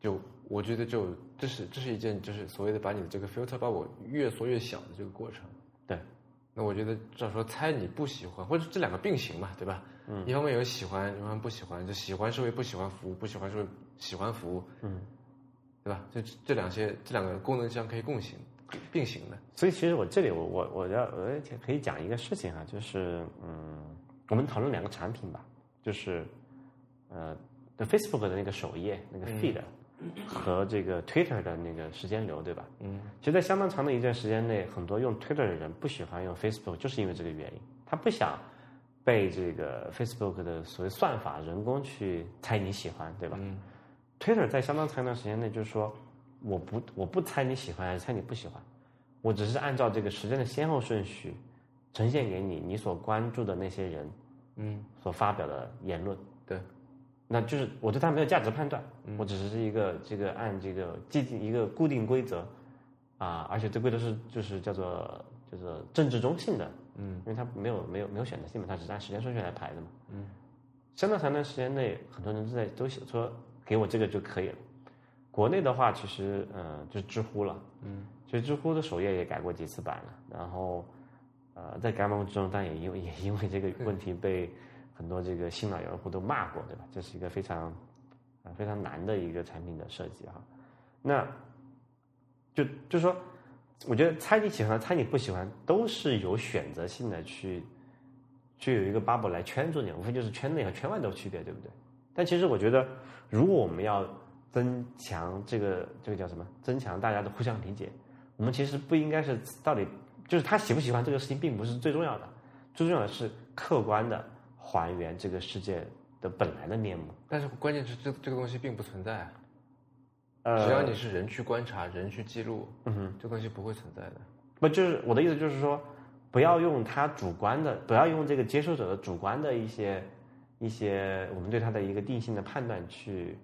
就我觉得就这是这是一件就是所谓的把你的这个 filter 把我越缩越小的这个过程。对，那我觉得至少说猜你不喜欢，或者这两个并行嘛，对吧？嗯，一方面有喜欢，一方面不喜欢，就喜欢是为不喜欢服务，不喜欢是为喜欢服务，嗯，对吧？就这两些这两个功能相可以共行并行的。所以其实我这里我我我要我可以讲一个事情啊，就是嗯，我们讨论两个产品吧，就是呃，的 Facebook 的那个首页那个 feed、和这个 Twitter 的那个时间流，对吧？嗯，其实，在相当长的一段时间内，很多用 Twitter 的人不喜欢用 Facebook，就是因为这个原因，他不想被这个 Facebook 的所谓算法人工去猜你喜欢，对吧？嗯 Twitter 在相当长一段时间内，就是说，我不我不猜你喜欢还是猜你不喜欢，我只是按照这个时间的先后顺序呈现给你你所关注的那些人嗯，所发表的言论，对，那就是我对他没有价值判断，我只是一个这个按这个既定一个固定规则啊，而且这规则是就是叫做叫做政治中性的，嗯，因为它没有没有没有选择性嘛，它只是按时间顺序来排的嘛，嗯，相当长的时间内，很多人都在都写说给我这个就可以了。国内的话，其实嗯就是知乎了，嗯，其实知乎的首页也改过几次版了，然后呃在改版之中，但也因为 也因为这个问题被很多这个新老用户都骂过，对吧？这是一个非常啊非常难的一个产品的设计哈。那就就是说，我觉得猜你喜欢，猜你不喜欢，都是有选择性的去去有一个 bubble 来圈住你，无非就是圈内和圈外的区别，对不对？但其实我觉得，如果我们要增强这个这个叫什么？增强大家的互相理解，我们其实不应该是到底就是他喜不喜欢这个事情，并不是最重要的，最重要的是客观的还原这个世界的本来的面目。但是关键是这这个东西并不存在啊，呃，只要你是人去观察、人去记录，嗯哼。这东西不会存在的。不就是我的意思就是说，不要用他主观的，不要用这个接受者的主观的一些一些我们对他的一个定性的判断去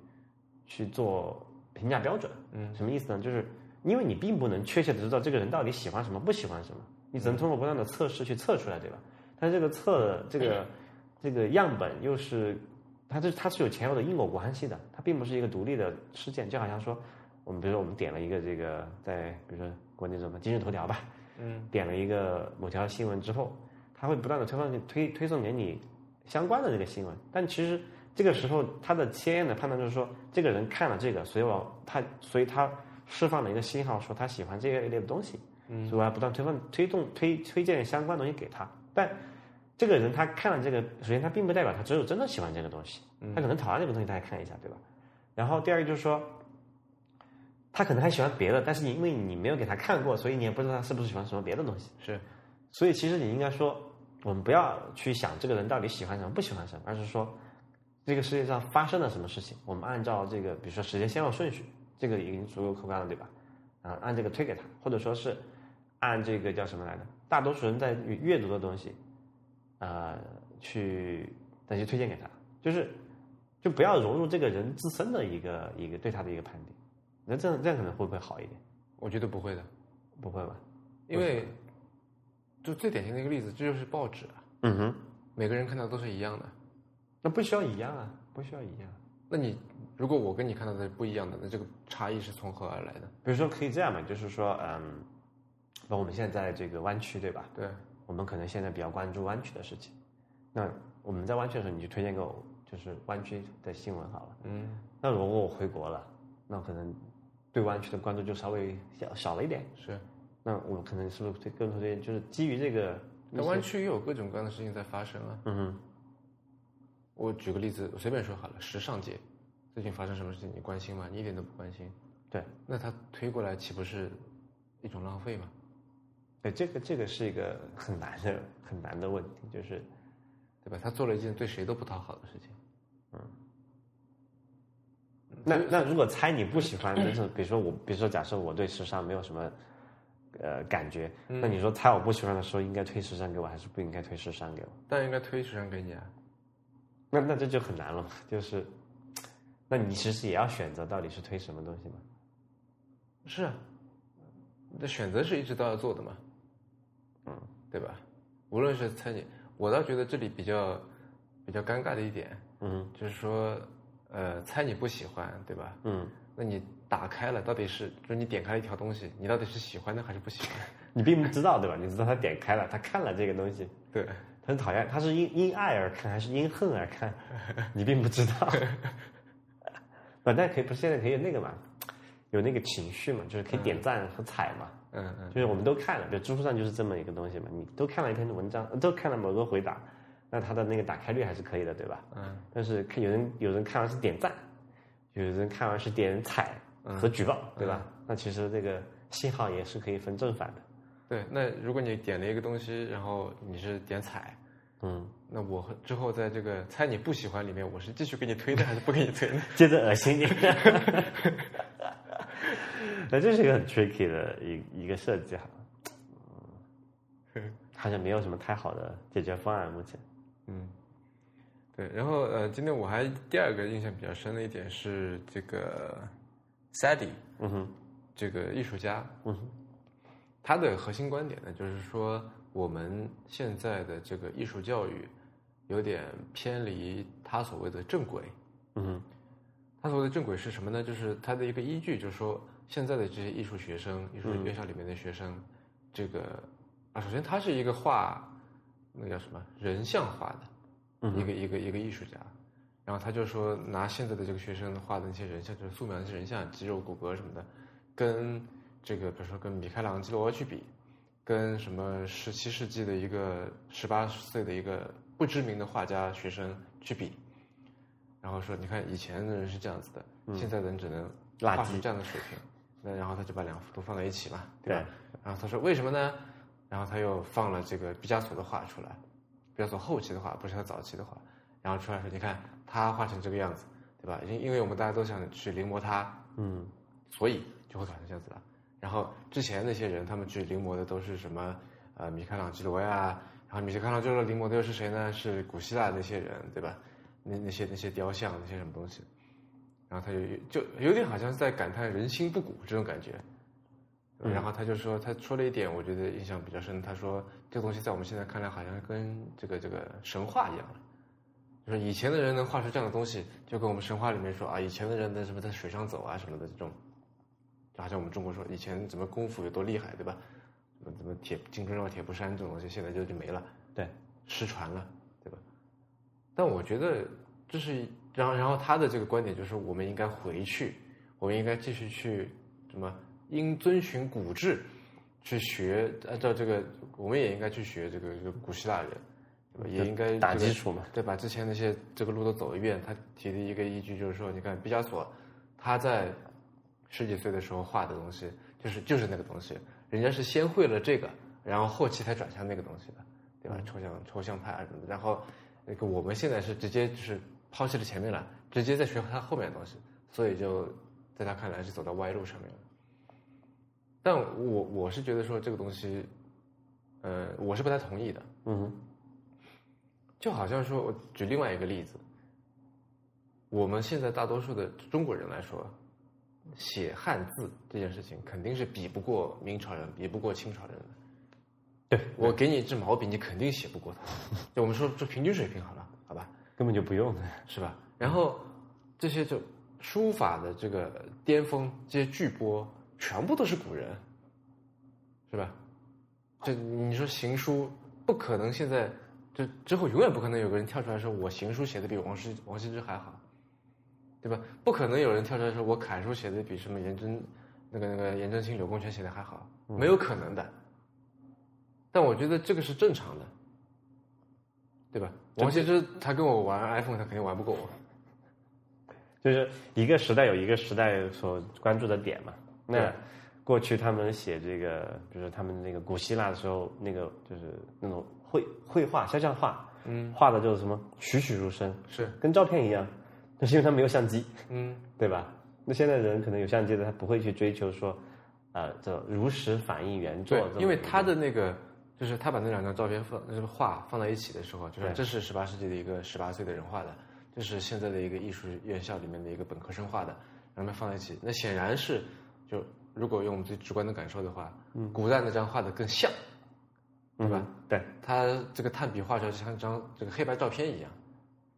去做评价标准。嗯，什么意思呢？就是因为你并不能确切的知道这个人到底喜欢什么，不喜欢什么，你只能通过不断的测试去测出来，对吧？但是这个测这个这个样本又是它这它是有前后的因果关系的，它并不是一个独立的事件，就好像说我们比如说我们点了一个这个在比如说国内什么今日头条吧，嗯，点了一个某条新闻之后，它会不断的推送推推送给你相关的这个新闻，但其实这个时候他的先验的判断就是说，这个人看了这个，所以我他所以他释放了一个信号，说他喜欢这一类的东西，嗯，所以我要不断推放推动推推荐相关东西给他，但这个人他看了这个，首先他并不代表他只有真的喜欢这个东西，他可能讨厌这个东西他还看一下，对吧？然后第二个就是说。他可能还喜欢别的，但是你因为你没有给他看过，所以你也不知道他是不是喜欢什么别的东西。是，所以其实你应该说，我们不要去想这个人到底喜欢什么、不喜欢什么，而是说，这个世界上发生了什么事情，我们按照这个，比如说时间先后顺序，这个已经足够客观了，对吧？啊，按这个推给他，或者说是按这个叫什么来着？大多数人在阅阅读的东西，呃，去再去推荐给他，就是就不要融入这个人自身的一个一个对他的一个判定。那这样这样可能会不会好一点？我觉得不会的，不会吧？因为就最典型的一个例子，这就是报纸啊，嗯哼，每个人看到都是一样的。那不需要一样啊，不需要一样。那你如果我跟你看到的不一样的，那这个差异是从何而来的？比如说可以这样嘛，就是说，嗯，那我们现在在这个湾区对吧？对，我们可能现在比较关注湾区的事情。那我们在湾区的时候，你就推荐给我，就是湾区的新闻好了。嗯，那如果我回国了，那可能对湾区的关注就稍微小少了一点。是。那我可能是不是推更多推荐，就是基于这个那湾区也有各种各样的事情在发生啊。嗯哼，我举个例子，我随便说好了，时尚界最近发生什么事情，你关心吗？你一点都不关心。对，那他推过来岂不是一种浪费吗？对，这个这个是一个很难的很难的问题，就是对吧？他做了一件对谁都不讨好的事情。嗯那那如果猜你不喜欢，就是比如说我，比如说假设我对时尚没有什么呃感觉，那你说猜我不喜欢的时候，应该推时尚给我，还是不应该推时尚给我？但应该推时尚给你啊。那那这就很难了，就是，那你其实也要选择到底是推什么东西嘛？是啊，那选择是一直都要做的嘛，嗯，对吧？无论是猜你，我倒觉得这里比较比较尴尬的一点，嗯就是说，呃，猜你不喜欢，对吧？嗯，那你打开了，到底是就是你点开了一条东西，你到底是喜欢的还是不喜欢？你并不知道对吧？你知道他点开了，他看了这个东西，对，他很讨厌，他是因因爱而看还是因恨而看，你并不知道。本来可以不是现在可以有那个嘛，有那个情绪嘛，就是可以点赞和踩嘛。嗯嗯，就是我们都看了，比如知乎上就是这么一个东西嘛，你都看了一篇文章，都看了某个回答，那它的那个打开率还是可以的，对吧？嗯，但是看有人有人看完是点赞，有人看完是点踩和举报，对吧？那其实这个信号也是可以分正反的。对。那如果你点了一个东西，然后你是点踩，嗯，那我之后在这个猜你不喜欢里面，我是继续给你推呢还是不给你推呢？接着恶心你。那这是一个很 tricky 的一一个设计哈，嗯，好像没有什么太好的解决方案目前。嗯，对。然后呃，今天我还第二个印象比较深的一点是这个 Sadie，嗯哼，这个艺术家，嗯哼，他的核心观点呢，就是说我们现在的这个艺术教育有点偏离他所谓的正轨。嗯哼，他所谓的正轨是什么呢？就是他的一个依据，就是说现在的这些艺术学生、艺术院校里面的学生，这个啊，首先他是一个画那个叫什么人像画的，一个一个一个艺术家，然后他就说拿现在的这个学生画的那些人像，就是素描那些人像，肌肉骨骼什么的，跟这个比如说跟米开朗基罗去比，跟什么十七世纪的一个十八岁的一个不知名的画家学生去比，然后说你看以前的人是这样子的，现在的人只能画成这样的水平，那然后他就把两幅图放在一起嘛，对吧？对然后他说为什么呢？然后他又放了这个毕加索的画出来，毕加索后期的画，不是他早期的画，然后出来说你看他画成这个样子，对吧？因因为我们大家都想去临摹他，嗯所以就会搞成这样子了。然后之前那些人，他们去临摹的都是什么？呃，米开朗基罗呀，然后米开朗基罗临摹的又是谁呢？是古希腊那些人，对吧？那那些那些雕像，那些什么东西？然后他就就有点好像是在感叹人心不古这种感觉。然后他就说，他说了一点，我觉得印象比较深。他说，这个东西在我们现在看来，好像跟这个这个神话一样了。就是以前的人能画出这样的东西，就跟我们神话里面说啊，以前的人的什么在水上走啊什么的这种，就好像我们中国说以前怎么功夫有多厉害，对吧？怎么怎么铁金钟罩铁布衫这种东西，现在就就没了，对，失传了，对吧？但我觉得这是，然后然后他的这个观点就是，我们应该回去，我们应该继续去什么，应遵循古制去学，按照这个，我们也应该去学这个这个古希腊人，对吧？也应该这个打基础嘛，对，把之前那些这个路都走一遍。他提的一个依据就是说，你看毕加索，他在十几岁的时候画的东西，就是就是那个东西，人家是先会了这个，然后后期才转向那个东西的，对吧？抽象抽象派啊什么的。然后那个我们现在是直接就是抛弃了前面了，直接在学他后面的东西，所以就在他看来是走到歪路上面了。但我我是觉得说这个东西，呃，我是不太同意的。嗯就好像说，我举另外一个例子，我们现在大多数的中国人来说，写汉字这件事情肯定是比不过明朝人，比不过清朝人的。对我给你一支毛笔，你肯定写不过他。就我们说这平均水平好了，好吧，根本就不用的，是吧？然后这些就书法的这个巅峰，这些巨波，全部都是古人，是吧？这你说行书不可能现在就之后永远不可能有个人跳出来说我行书写的比王羲王羲之还好，对吧？不可能有人跳出来说我楷书写的比什么颜真那个那个颜真卿、柳公权写的还好，没有可能的。但我觉得这个是正常的，对吧？王羲之他跟我玩 iPhone，他肯定玩不过我。就是一个时代有一个时代所关注的点嘛。那过去他们写这个，就是他们那个古希腊的时候，那个就是那种绘绘画、肖像画，嗯，画的就是什么栩栩如生，是，跟照片一样。那是因为他没有相机，嗯，对吧？那现在人可能有相机的，他不会去追求说，呃，这如实反映原作因为他的那个就是他把那两张照片放，就是画放在一起的时候，就是这是十八世纪的一个十八岁的人画的，这是现在的一个艺术院校里面的一个本科生画的，然后放在一起，那显然是就如果用我们最直观的感受的话，嗯，古代那张画的更像，对吧？对，他这个炭笔画出来就像一张这个黑白照片一样，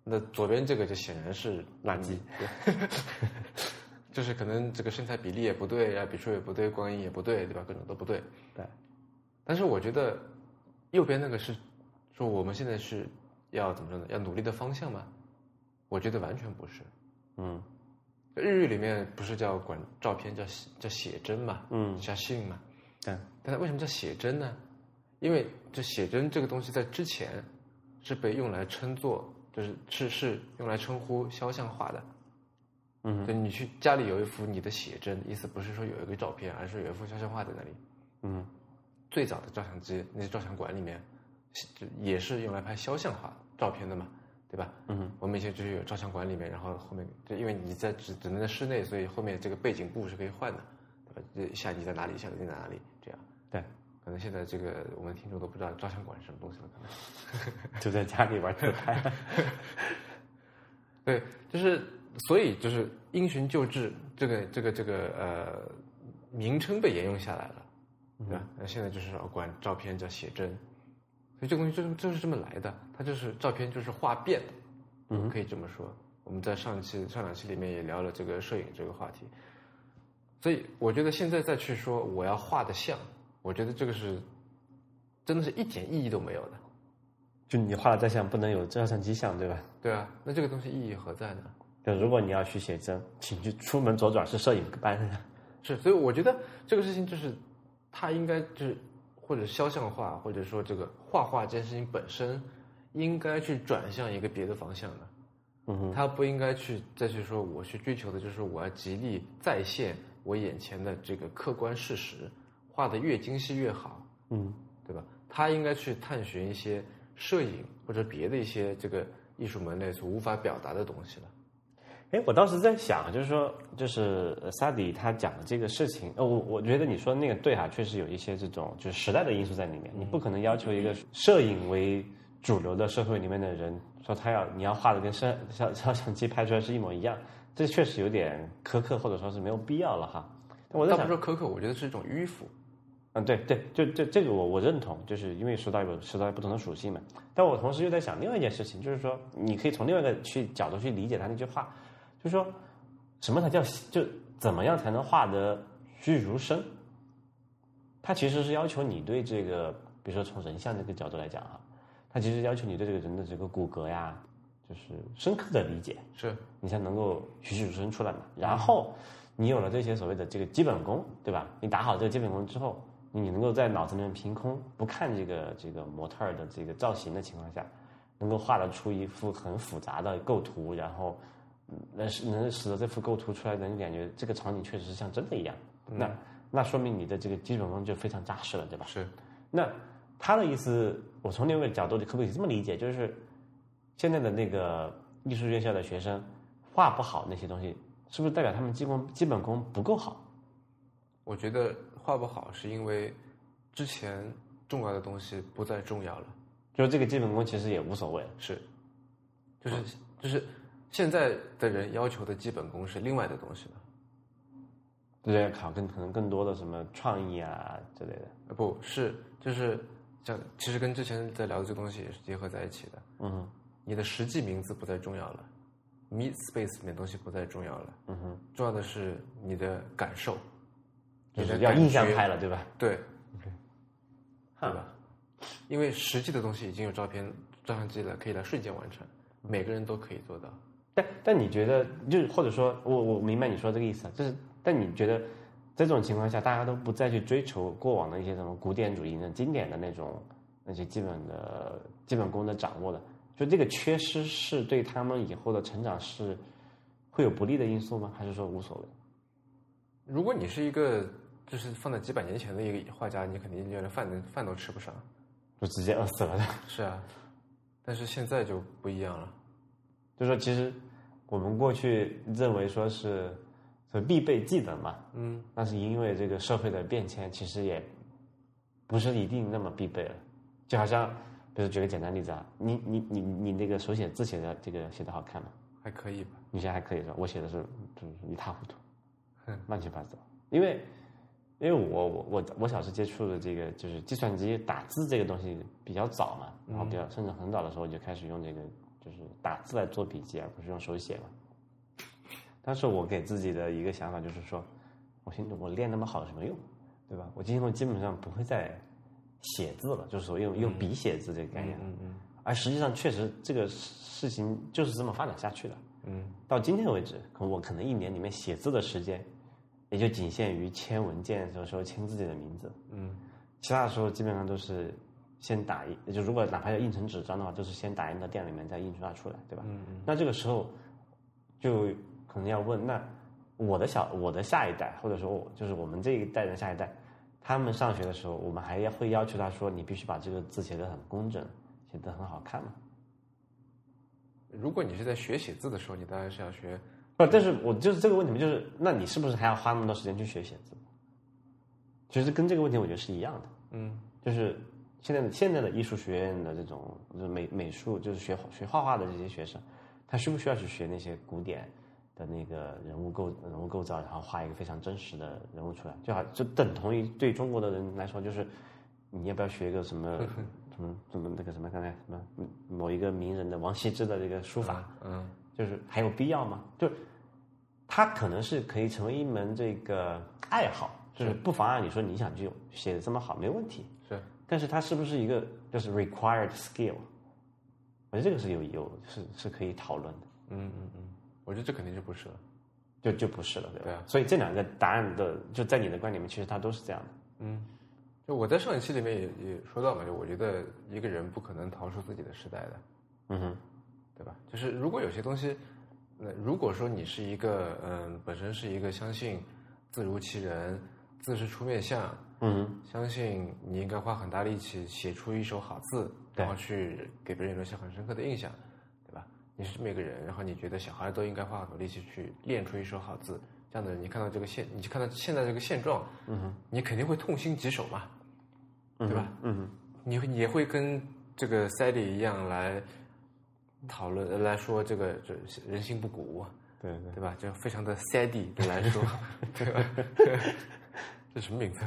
那左边这个就显然是垃圾，就是可能这个身材比例也不对啊，笔触也不对，光影也不对，对吧？各种都不对。对。但是我觉得右边那个是说我们现在是要怎么说呢？要努力的方向吗？我觉得完全不是。嗯日语里面不是叫管照片叫写叫写真嘛，嗯，叫信嘛。对，但它为什么叫写真呢？因为这写真这个东西在之前是被用来称作，就是是是用来称呼肖像画的。嗯就你去家里有一幅你的写真，意思不是说有一个照片，而是有一幅肖像画在那里。嗯最最早的照相机，那些照相馆里面，就也是用来拍肖像画照片的嘛，对吧？嗯我们以前就是有照相馆里面，然后后面就因为你在只只能在室内，所以后面这个背景布是可以换的，对吧？这一下你在哪里，一下你在哪里，这样。对，可能现在这个我们听众都不知道照相馆是什么东西了，可能。就在家里玩自拍。对，就是所以就是因循旧制，这个这个这个呃名称被沿用下来了，对吧？那现在就是管照片叫写真，所以这个东西就是就是这么来的，它就是照片就是画变的，嗯，可以这么说。我们在上期上两期里面也聊了这个摄影这个话题，所以我觉得现在再去说我要画的像，我觉得这个是真的是一点意义都没有的。就你画的再像，不能有照相机像，对吧？对啊，那这个东西意义何在呢？就如果你要去写真，请去出门左转是摄影班。是，所以我觉得这个事情就是，它应该就是或者肖像画，或者说这个画画这件事情本身，应该去转向一个别的方向的。嗯哼，他不应该去再去说我去追求的就是我要极力再现我眼前的这个客观事实，画的越精细越好。嗯，对吧？他应该去探寻一些摄影或者别的一些这个艺术门类所无法表达的东西了。哎，我当时在想，就是说，就是萨迪他讲的这个事情，呃，我我觉得你说那个对哈，确实有一些这种就是时代的因素在里面。你不可能要求一个摄影为主流的社会里面的人说他要你要画的跟摄照照相机拍出来是一模一样，这确实有点苛刻，或者说是没有必要了哈。我倒不说苛刻，我觉得是一种迂腐。嗯，对对，就这这个我我认同，就是因为时代有时代不同的属性嘛。但我同时又在想另外一件事情，就是说你可以从另外一个去角度去理解他那句话。就是说，什么才叫就怎么样才能画得栩如生？它其实是要求你对这个，比如说从人像这个角度来讲哈，它其实要求你对这个人的这个骨骼呀，就是深刻的理解，是你才能够栩栩如生出来嘛。然后你有了这些所谓的这个基本功，对吧？你打好这个基本功之后，你能够在脑子里面凭空不看这个这个模特儿的这个造型的情况下，能够画得出一幅很复杂的构图，然后。能使能使得这幅构图出来，能感觉这个场景确实是像真的一样。那那说明你的这个基本功就非常扎实了，对吧？是。那他的意思，我从另外一个角度，可不可以这么理解？就是现在的那个艺术院校的学生画不好那些东西，是不是代表他们基本基本功不够好？我觉得画不好是因为之前重要的东西不再重要了，就是这个基本功其实也无所谓。是，就是就是。现在的人要求的基本功是另外的东西了，对，考更可能更多的什么创意啊之类的。呃，不是，就是像其实跟之前在聊的这个东西也是结合在一起的。嗯，你的实际名字不再重要了，meet space 里面东西不再重要了。嗯哼，重要的是你的感受，就是要印象派了，对吧？对，对吧？因为实际的东西已经有照片、照相机了，可以来瞬间完成，每个人都可以做到。但但你觉得，就是或者说我我明白你说这个意思，就是但你觉得，在这种情况下，大家都不再去追求过往的一些什么古典主义的经典的那种那些基本的基本功的掌握的，就这个缺失是对他们以后的成长是会有不利的因素吗？还是说无所谓？如果你是一个就是放在几百年前的一个画家，你肯定连饭饭都吃不上，就直接饿死了。是啊，但是现在就不一样了。就说其实，我们过去认为说是，是必备技能嘛，嗯，但是因为这个社会的变迁，其实也不是一定那么必备了。就好像，比如举个简单例子啊，你你你你那个手写字写的这个写的好看吗？还可以吧？你现在还可以是吧？我写的是就是一塌糊涂，乱七八糟。因为因为我我我我小时候接触的这个就是计算机打字这个东西比较早嘛，然后比较甚至很早的时候就开始用这个。就是打字来做笔记，而不是用手写嘛。但是我给自己的一个想法就是说，我现在我练那么好有什么用，对吧？我今后基本上不会再写字了，就是说用用笔写字这个概念。嗯嗯。而实际上，确实这个事情就是这么发展下去的。嗯。到今天为止，我可能一年里面写字的时间，也就仅限于签文件，的时候签自己的名字。嗯。其他的时候基本上都是。先打印，就如果哪怕要印成纸张的话，都是先打印到店里面，再印刷出来，对吧？嗯嗯。那这个时候，就可能要问，那我的小我的下一代，或者说就是我们这一代人下一代，他们上学的时候，我们还要会要求他说，你必须把这个字写得很工整，写得很好看嘛？如果你是在学写字的时候，你当然是要学。不，但是我就是这个问题就是，那你是不是还要花那么多时间去学写字？其实跟这个问题我觉得是一样的。嗯，就是。现在的现在的艺术学院的这种就是美美术，就是学学画画的这些学生，他需不需要去学那些古典的那个人物构人物构造，然后画一个非常真实的人物出来？就好就等同于对中国的人来说，就是你要不要学一个什么 什么什么那个什么刚才什么某一个名人的王羲之的这个书法？嗯，就是还有必要吗？就他可能是可以成为一门这个爱好，就是不妨碍你说你想就写的这么好，没问题。是。但是它是不是一个就是 required skill，我觉得这个是有有是是可以讨论的，嗯嗯嗯，我觉得这肯定就不是了。就就不是了，对吧？对啊所以这两个答案的，就在你的观点里面，其实它都是这样的。嗯，就我在上一期里面也也说到嘛，就我觉得一个人不可能逃出自己的时代的，嗯哼，对吧？就是如果有些东西，那如果说你是一个嗯，本身是一个相信字如其人，字是出面相，嗯，相信你应该花很大力气写出一手好字，对。然后去给别人留下很深刻的印象，对吧？你是这么一个人，然后你觉得小孩都应该花很多力气去练出一手好字，这样的人，你看到这个现，你看到现在这个现状，嗯哼，你肯定会痛心疾首嘛，嗯对吧？嗯哼，你会也会跟这个塞里一样来讨论呃来说这个这人心不古，对对，对吧？就非常的 sad 的来说，对吧？这什么名字？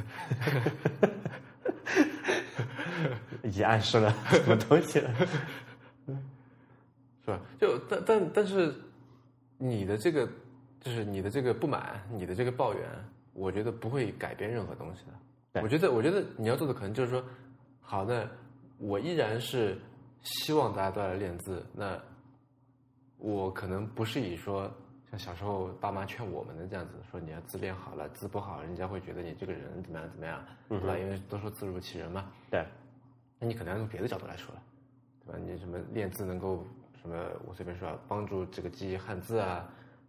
已经暗示了什么东西了？是吧？就但但但是你的这个就是你的这个不满，你的这个抱怨，我觉得不会改变任何东西的。我觉得我觉得你要做的可能就是说，好的，我依然是希望大家都来练字，那我可能不是以说像小时候爸妈劝我们的这样子，说你要字练好了，字不好，人家会觉得你这个人怎么样怎么样，对吧？因为都说字如其人嘛。对，那你可能要从别的角度来说了，对吧？你什么练字能够什么？我随便说啊，帮助这个记忆汉字啊，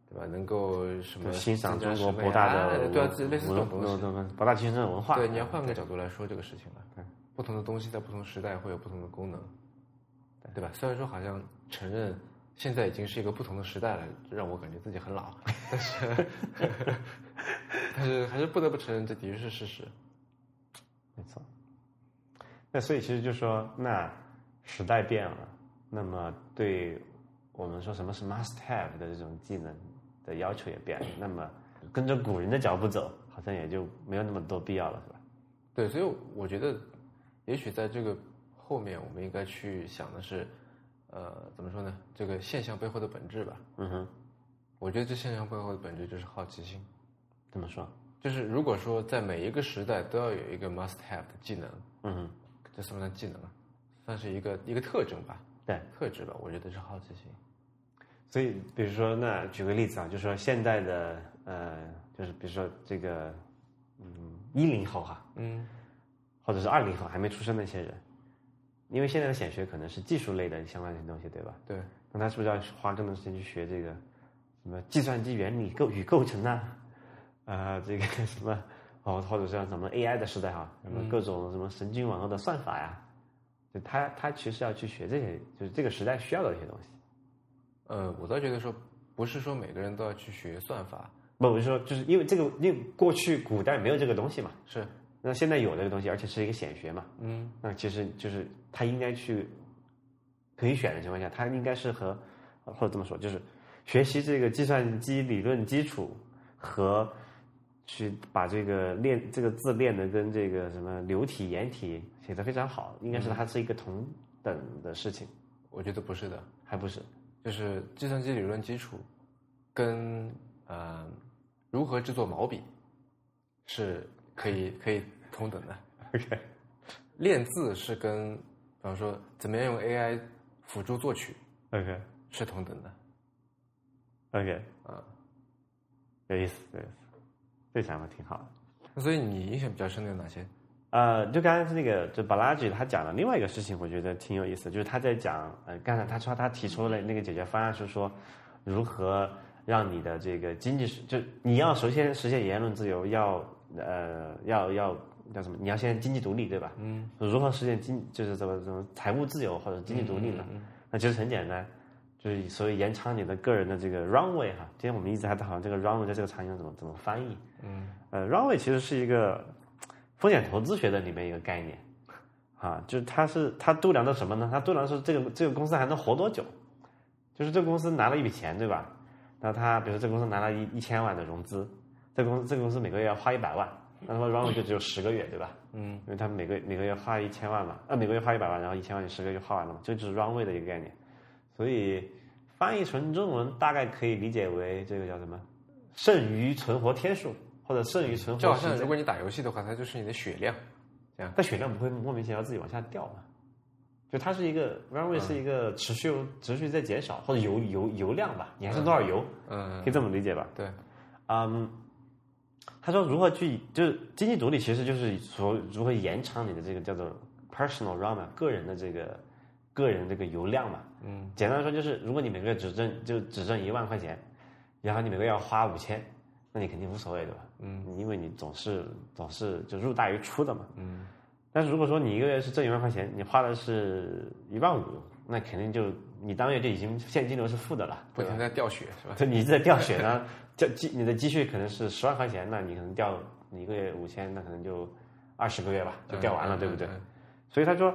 对吧？能够什么欣赏中国博大的啊对啊，类似这种东西。西，博大精深的文化。对，你要换个角度来说这个事情了。对，不同的东西在不同时代会有不同的功能，对吧？虽然说好像承认现在已经是一个不同的时代了，让我感觉自己很老，但是但是还是不得不承认这的确是事实。没错。那所以其实就说，那时代变了，那么对我们说什么是 must have 的这种技能的要求也变了，那么跟着古人的脚步走，好像也就没有那么多必要了，是吧？对，所以我觉得，也许在这个后面，我们应该去想的是，呃，怎么说呢？这个现象背后的本质吧。嗯哼，我觉得这现象背后的本质就是好奇心。怎么说？就是如果说在每一个时代都要有一个 must have 的技能，嗯哼，这算不算技能啊？算是一个一个特征吧，对。特质吧。我觉得是好奇心。所以，比如说，那举个例子啊，就说现代的呃，就是比如说这个，嗯，一零后哈，嗯或者是二零后还没出生那些人，因为现在的显学可能是技术类的相关的东西，对吧？对，那他是不是要花更多时间去学这个什么计算机原理构与构成啊？啊、这个 什么哦，或者像什么 AI 的时代哈，什么各种什么神经网络的算法呀？就他他其实要去学这些，就是这个时代需要的一些东西。呃，我倒觉得说，不是说每个人都要去学算法，不，我是说，就是因为这个，因为过去古代没有这个东西嘛，是，那现在有这个东西，而且是一个显学嘛，嗯那其实就是他应该去可以选的情况下，他应该是和或者这么说，就是学习这个计算机理论基础和去把这个练这个字练的跟这个什么流体、颜体写的非常好，应该是它是一个同等的事情，我觉得不是的。还不是？就是计算机理论基础跟呃如何制作毛笔是可以可以同等的。OK，练字是跟比方说怎么样用 AI 辅助作曲 OK 是同等的 OK，啊。有意思，有意思，这想法挺好的。那所以你印象比较深的有哪些？呃，就刚才那个，就巴拉吉他讲的另外一个事情，我觉得挺有意思，就是他在讲，呃，刚才他说他提出了那个解决方案是说，如何让你的这个经济实，就你要首先实现言论自由，要呃要要叫什么？你要先经济独立，对吧？嗯，如何实现经就是怎么怎么财务自由或者经济独立呢？那其实很简单，就是所以延长你的个人的这个 runway 哈。今天我们一直还在讨论这个 runway 在这个场景怎么怎么翻译。嗯，呃，runway 其实是一个风险投资学的里面一个概念，啊，就是它是它度量的什么呢？它度量的是这个这个公司还能活多久，就是这个公司拿了一笔钱，对吧？那他比如说这个公司拿了一一千万的融资，这个公司这个公司每个月要花一百万，那他们 runway 就只有十个月，对吧？嗯，因为他们每个每个月花一千万嘛，呃，每个月花一百万，然后一千万你十个月花完了嘛，这就是 runway 的一个概念。所以翻译成中文大概可以理解为这个叫什么？剩余存活天数或者剩余存活就好。像如果你打游戏的话，它就是你的血量。但血量不会莫名其妙自己往下掉嘛？就它是一个 runway 是一个持续持续在减少或者油油油量吧，你还剩多少油，嗯，可以这么理解吧？对，嗯，他说如何去就是经济独立，其实就是说如何延长你的这个叫做 personal run 嘛，个人的这个个人这个油量嘛。嗯，简单来说就是，如果你每个月只挣就只挣一万块钱，然后你每个月要花五千，那你肯定无所谓对吧？嗯，因为你总是总是就入大于出的嘛。嗯，但是如果说你一个月是挣一万块钱，你花的是一万五，那肯定就你当月就已经现金流是负的了？不停在掉血是吧？对，你在掉血呢，就积你的积蓄可能是十万块钱，那你可能掉你一个月五千，那可能就二十个月吧，就掉完了，嗯对不对？嗯所以他说，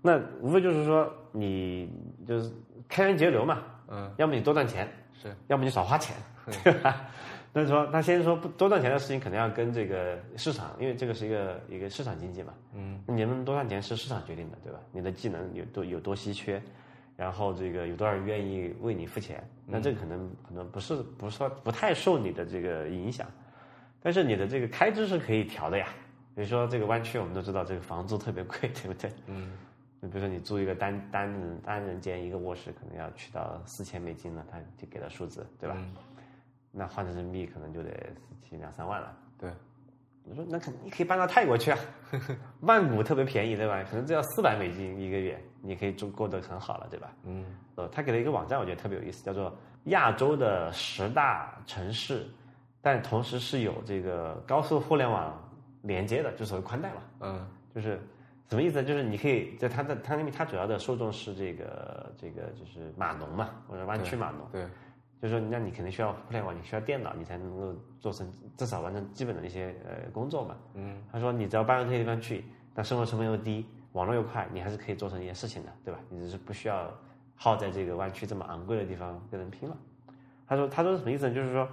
那无非就是说你就是开源节流嘛，嗯，要么你多赚钱，是，要么你少花钱，对吧？那说他先说不多赚钱的事情，肯定要跟这个市场，因为这个是一个一个市场经济嘛，嗯，你能不能多赚钱是市场决定的，对吧？你的技能有多有多稀缺，然后这个有多少人愿意为你付钱，那这个可能可能不是不是说不太受你的这个影响，但是你的这个开支是可以调的呀。比如说这个湾区，我们都知道这个房租特别贵，对不对？嗯，你比如说你租一个单单人单人间一个卧室，可能要去到四千美金了，他就给了数字，对吧？嗯那换成人民币可能就得四七两三万了。对，我说那可你可以搬到泰国去啊，曼谷特别便宜，对吧？可能只要四百美金一个月，你可以住过得很好了，对吧？嗯呃，他给了一个网站，我觉得特别有意思，叫做亚洲的十大城市，但同时是有这个高速互联网连接的，就所谓宽带嘛。嗯就是什么意思呢？就是你可以在它的它因为它主要的受众是这个这个就是码农嘛，或者湾区码农，对，就是说那你肯定需要互联网，你需要电脑，你才能够做成至少完成基本的一些呃工作嘛。嗯他说你只要搬到这些地方去，那生活成本又低，网络又快，你还是可以做成一些事情的，对吧？你只是不需要耗在这个湾区这么昂贵的地方跟人拼了。他说他说什么意思呢？就是说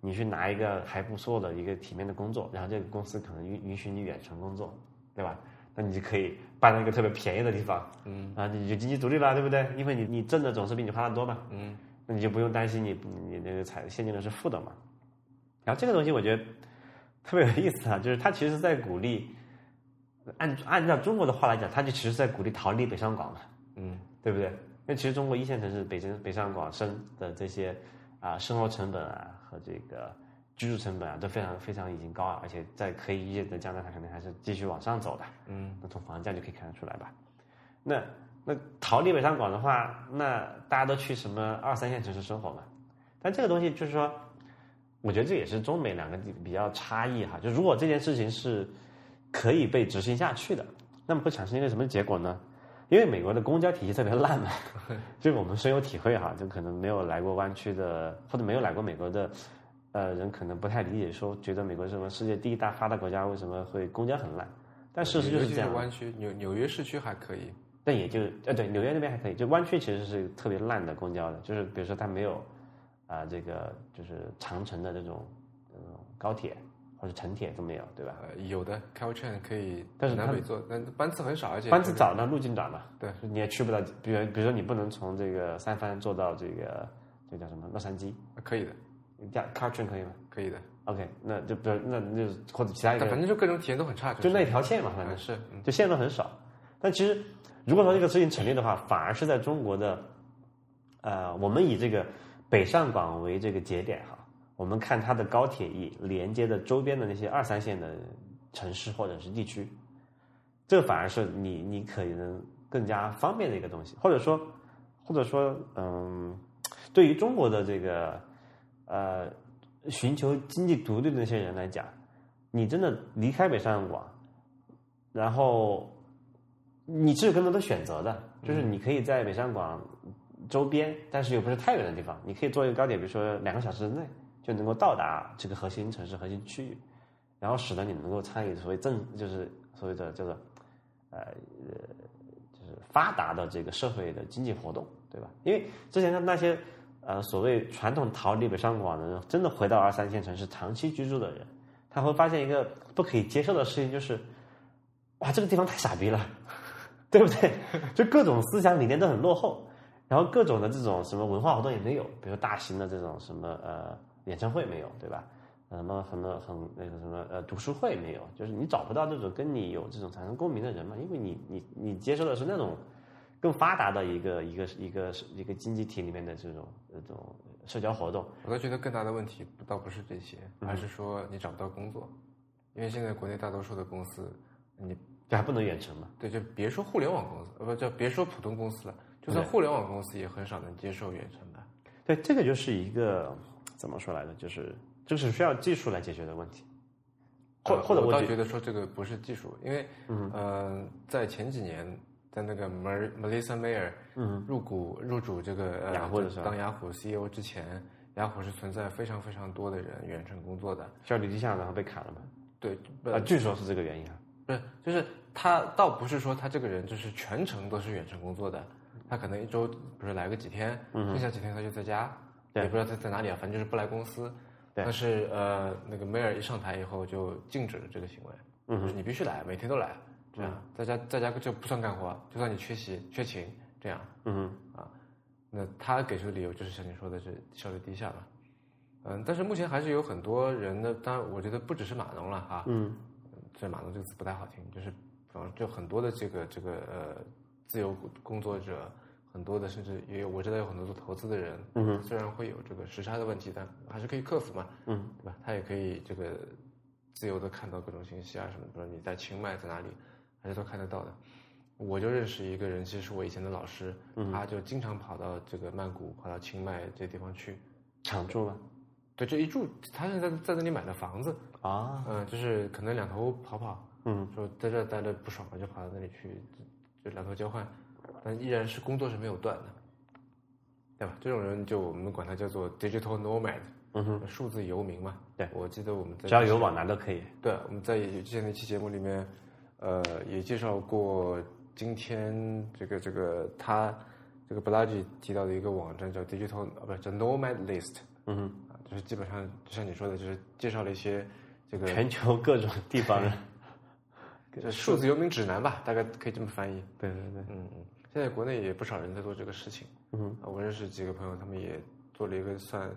你去拿一个还不错的一个体面的工作，然后这个公司可能允允许你远程工作，对吧？那你就可以搬到一个特别便宜的地方，嗯啊，你就经济独立了，对不对？因为你你挣的总是比你花的多嘛，嗯那你就不用担心你你那个财现金流是负的嘛。然后这个东西我觉得特别有意思啊，就是他其实是在鼓励，按按照中国的话来讲，他就其实是在鼓励逃离北上广嘛，嗯对不对？因为其实中国一线城市北京、北上广深的这些啊、生活成本啊和这个居住成本啊都非常非常已经高啊，而且在可以预见的将来，它肯定还是继续往上走的。嗯那从房价就可以看得出来吧。那那逃离北上广的话，那大家都去什么二三线城市生活嘛？但这个东西就是说，我觉得这也是中美两个比较差异哈。就如果这件事情是可以被执行下去的，那么会产生一个什么结果呢？因为美国的公交体系特别烂嘛，这个我们深有体会哈。就可能没有来过湾区的，或者没有来过美国的，呃，人可能不太理解，说觉得美国是什么世界第一大发达国家，为什么会公交很烂？但事实就是这样。湾区纽纽约市区还可以，但也就呃对，纽约那边还可以，就湾区其实是特别烂的公交的，就是比如说它没有啊、这个就是长城的这种这种高铁或者城铁都没有，对吧？呃，有的 Caltrain 可以但是它南北坐，但班次很少，而且班次早呢，路径短嘛，对，你也去不到，比如比如说你不能从这个三藩坐到这个这个叫什么洛杉矶，可以的，加 car train 可以吗可以的，？OK，那就比如那那就或者其他一个反正就各种体验都很差，就那一条线嘛，反正嗯是，嗯就线路很少。但其实，如果说这个事情成立的话，反而是在中国的，呃，我们以这个北上广为这个节点哈，我们看它的高铁以连接的周边的那些二三线的城市或者是地区，这反而是你你可能更加方便的一个东西，或者说，或者说，嗯，对于中国的这个呃寻求经济独立的那些人来讲，你真的离开北上广。然后你是有更多的选择的，就是你可以在北上广周边，但是又不是太远的地方，你可以坐一个高铁，比如说两个小时之内就能够到达这个核心城市、核心区域，然后使得你能够参与所谓正，就是所谓的叫做呃呃，就是发达的这个社会的经济活动，对吧？因为之前的那些呃所谓传统逃离北上广的人，真的回到二三线城市长期居住的人，他会发现一个不可以接受的事情，就是哇，这个地方太傻逼了，对不对？就各种思想理念都很落后，然后各种的这种什么文化活动也没有，比如大型的这种什么呃演唱会没有，对吧？呃什么什么很那个什么呃读书会没有，就是你找不到这种跟你有这种产生共鸣的人嘛，因为你你你接受的是那种更发达的一个一个一个一个经济体里面的这种这种社交活动。我倒觉得更大的问题倒不是这些，而是说你找不到工作，因为现在国内大多数的公司，你这还不能远程嘛？对，就别说互联网公司，呃，不叫别说普通公司了，就算互联网公司也很少能接受远程的。对，这个就是一个怎么说来着？就是就是需要技术来解决的问题。或或者我倒觉得说这个不是技术，因为呃，在前几年，在那个 Melissa Mayer 入股入主这个雅虎的当雅虎 CEO 之前，雅虎是存在非常非常多的人远程工作的，效率低下，然后被砍了嘛？对，啊，据说是这个原因啊。不是，就是他倒不是说他这个人就是全程都是远程工作的，他可能一周不是来个几天，剩下几天他就在家，也不知道他在哪里啊，反正就是不来公司。但是呃，那个梅尔一上台以后就禁止了这个行为，就是你必须来，每天都来，这样。在家在家就不算干活，就算你缺席缺勤这样，嗯啊，那他给出的理由就是像你说的是效率低下嘛，嗯，但是目前还是有很多人的，当然我觉得不只是码农了哈，嗯，这码农这个词不太好听，就是反正就很多的这个这个呃自由工作者。很多的，甚至也有我知道有很多做投资的人，嗯，虽然会有这个时差的问题，但还是可以克服嘛，嗯，对吧？他也可以这个自由的看到各种信息啊什么，比如你在清迈在哪里，还是都看得到的。我就认识一个人，其实是我以前的老师，他就经常跑到这个曼谷、跑到清迈这些地方去常住了。对，这一住，他现在在那里买了房子啊，嗯，就是可能两头跑跑，嗯，说在这待着不爽了，就跑到那里去，就两头交换。但依然是工作是没有断的，对吧？这种人就我们管他叫做 digital nomad，嗯哼，数字游民嘛。对，我记得我们在只要有网拿都可以。对，我们在之前那期节目里面，呃，也介绍过今天这个这个他这个 Balaji 提到的一个网站叫 digital 啊，不是叫 nomad list，嗯哼，啊，就是基本上就像你说的，就是介绍了一些这个全球各种地方人，这数字游民指南吧，大概可以这么翻译。对对对，嗯嗯。现在国内也不少人在做这个事情，嗯啊，我认识几个朋友，他们也做了一个算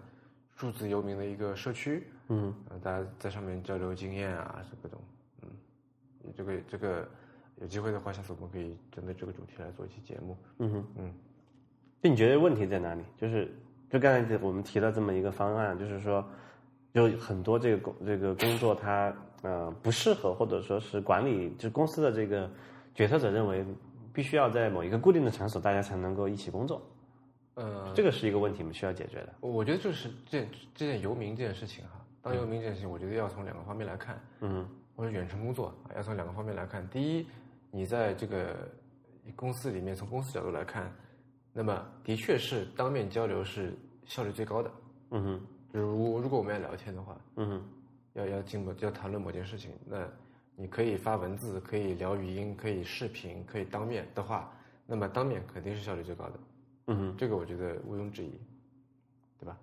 数字游民的一个社区，嗯，大家在上面交流经验啊，这各种，嗯，这个这个有机会的话，下次我们可以针对这个主题来做一期节目，嗯哼，嗯，那你觉得问题在哪里？就是就刚才我们提了这么一个方案，就是说，有很多这个工这个工作它呃不适合，或者说是管理就是公司的这个决策者认为。必须要在某一个固定的场所，大家才能够一起工作。呃，这个是一个问题，我们需要解决的。我觉得就是这这件游民这件事情哈，当游民这件事情，我觉得要从两个方面来看。嗯，或者远程工作要从两个方面来看。第一，你在这个公司里面，从公司角度来看，那么的确是当面交流是效率最高的。嗯哼，如如果我们要聊天的话，嗯哼，要要进某要谈论某件事情，那。你可以发文字，可以聊语音，可以视频，可以当面的话，那么当面肯定是效率最高的。嗯哼，这个我觉得毋庸置疑，对吧？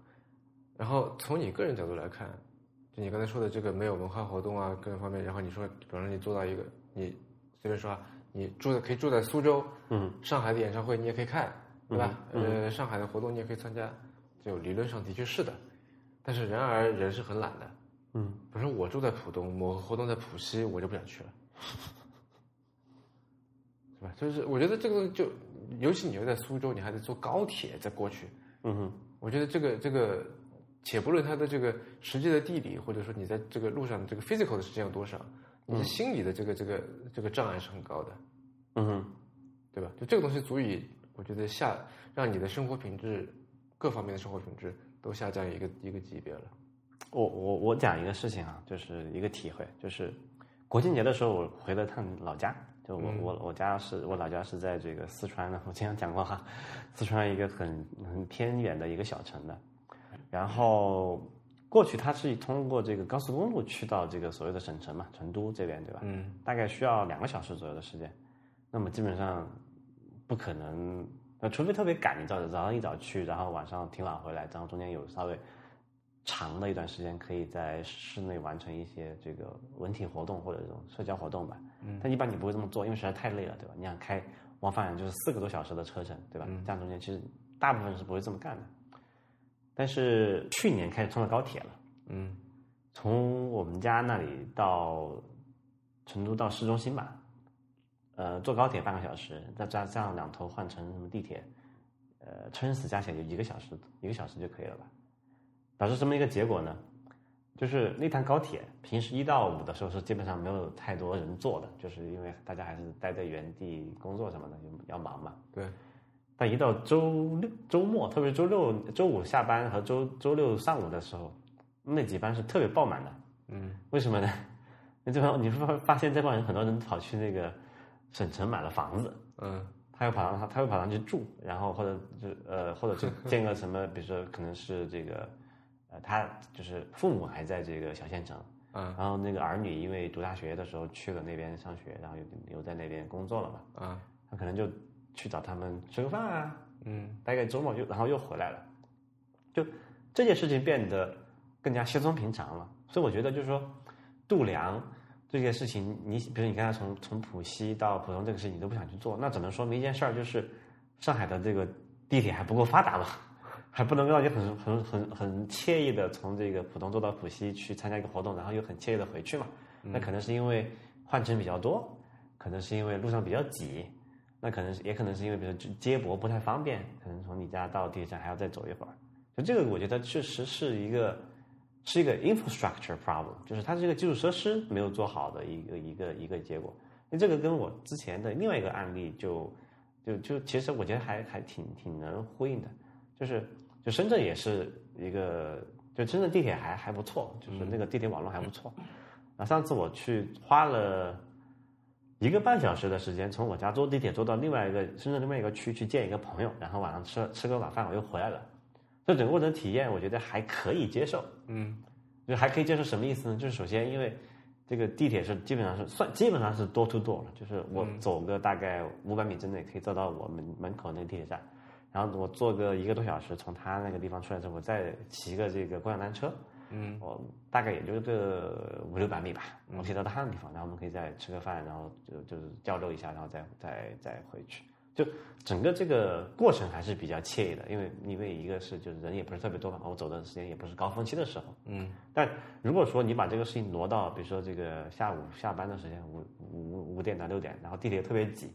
然后从你个人角度来看，就你刚才说的这个没有文化活动啊，各个方面，然后你说，比方说你做到一个，你随便说啊，你住的可以住在苏州，嗯，上海的演唱会你也可以看，对吧？呃，上海的活动你也可以参加，就理论上的确是的，但是然而人是很懒的。嗯，比如说我住在浦东，我活动在浦西，我就不想去了，是吧？就是我觉得这个东西就，尤其你又在苏州，你还得坐高铁再过去。嗯哼，我觉得这个这个，且不论它的这个实际的地理，或者说你在这个路上这个 physical 的时间有多少，你心理的这个这个这个障碍是很高的。嗯哼，对吧？就这个东西足以，我觉得下让你的生活品质各方面的生活品质都下降一个一个级别了。我我我讲一个事情啊，就是一个体会，就是国庆节的时候我回了趟老家，就我我我家是我老家是在这个四川的，我经常讲过哈，四川一个很很偏远的一个小城的，然后过去它是通过这个高速公路去到这个所谓的省城嘛，成都这边对吧？嗯，大概需要两个小时左右的时间，那么基本上不可能，那除非特别赶，你早早上一早去，然后晚上挺晚回来，然后中间有稍微。长的一段时间，可以在室内完成一些这个文体活动或者这种社交活动吧。嗯。但一般你不会这么做，因为实在太累了，对吧？你想开往返就是四个多小时的车程，对吧？这样中间其实大部分是不会这么干的。但是去年开始通了高铁了。嗯。从我们家那里到成都到市中心吧，呃，坐高铁半个小时，再加上两头换乘什么地铁，呃，撑死加起来就一个小时，一个小时就可以了吧？导致什么一个结果呢？就是那趟高铁，平时一到五的时候是基本上没有太多人坐的，就是因为大家还是待在原地工作什么的，要忙嘛。对。但一到周六、周末，特别是周六、周五下班和周周六上午的时候，那几班是特别爆满的。嗯。为什么呢？那这帮你会发现这帮人很多人跑去那个省城买了房子。嗯。他又跑上他，他又跑上去住，然后或者就呃，或者就 建个什么，比如说可能是这个。呃，他就是父母还在这个小县城，嗯，然后那个儿女因为读大学的时候去了那边上学，然后又留在那边工作了嘛，嗯，他可能就去找他们吃个饭啊，嗯，大概周末就然后又回来了，就这件事情变得更加稀松平常了。所以我觉得就是说度量这件事情，你比如你刚才从从浦西到浦东这个事情你都不想去做，那只能说明一件事儿，就是上海的这个地铁还不够发达嘛。还不能让你很很很很惬意的从这个浦东坐到浦西去参加一个活动，然后又很惬意的回去嘛？那可能是因为换乘比较多，可能是因为路上比较挤，那可能也可能是因为比如接驳不太方便，可能从你家到地铁站还要再走一会儿。就这个，我觉得确实是一个是一个 infrastructure problem，就是它这个基础设施没有做好的一个一个一个结果。那这个跟我之前的另外一个案例就就就其实我觉得还还挺挺能呼应的，就是。就深圳也是一个，就深圳地铁还还不错，就是那个地铁网络还不错。啊，上次我去花了一个半小时的时间，从我家坐地铁坐到另外一个深圳另外一个区去见一个朋友，然后晚上吃吃个晚饭，我又回来了。这整个过程体验，我觉得还可以接受。嗯，就还可以接受什么意思呢？就是首先，因为这个地铁是基本上是算基本上是 door to door 了，就是我走个大概五百米之内可以走到我们门口那个地铁站。然后我坐个一个多小时，从他那个地方出来之后，我再骑个这个共享单车，嗯，我大概也就个五六百米吧，我可以到他的地方，然后我们可以再吃个饭，然后就就是交流一下，然后再再再回去。就整个这个过程还是比较惬意的，因为因为一个是就是人也不是特别多嘛，我走的时间也不是高峰期的时候，嗯。但如果说你把这个事情挪到比如说这个下午下班的时间，五五五点到六点，然后地铁特别挤。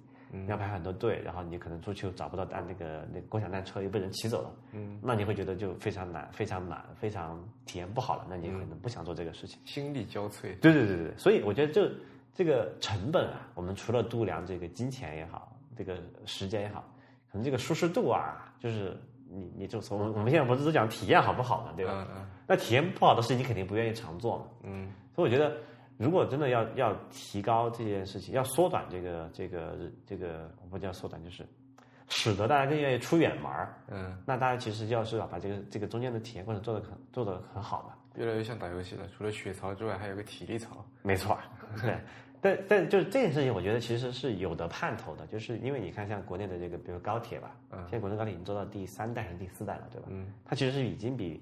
要排很多队，然后你可能出去又找不到单，那个那个共享单车又被人骑走了，嗯，那你会觉得就非常难、非常难、非常体验不好了，那你可能不想做这个事情，心力交瘁。对对对对，所以我觉得就这个成本啊，我们除了度量这个金钱也好，这个时间也好，可能这个舒适度啊，就是你你就从我们现在不是都讲体验好不好嘛，对吧？嗯嗯。那体验不好的事情，你肯定不愿意常做嘛。嗯。所以我觉得。如果真的要要提高这件事情，要缩短这个这个这个，我不叫缩短，就是使得大家更愿意出远门儿。嗯，那大家其实要是要把这个这个中间的体验过程做得很做得很好嘛。越来越像打游戏了，除了血槽之外，还有个体力槽。没错，对。但但就是这件事情，我觉得其实是有的盼头的，就是因为你看，像国内的这个，比如高铁吧，嗯，现在国内高铁已经做到第三代还是第四代了，对吧？嗯，它其实是已经比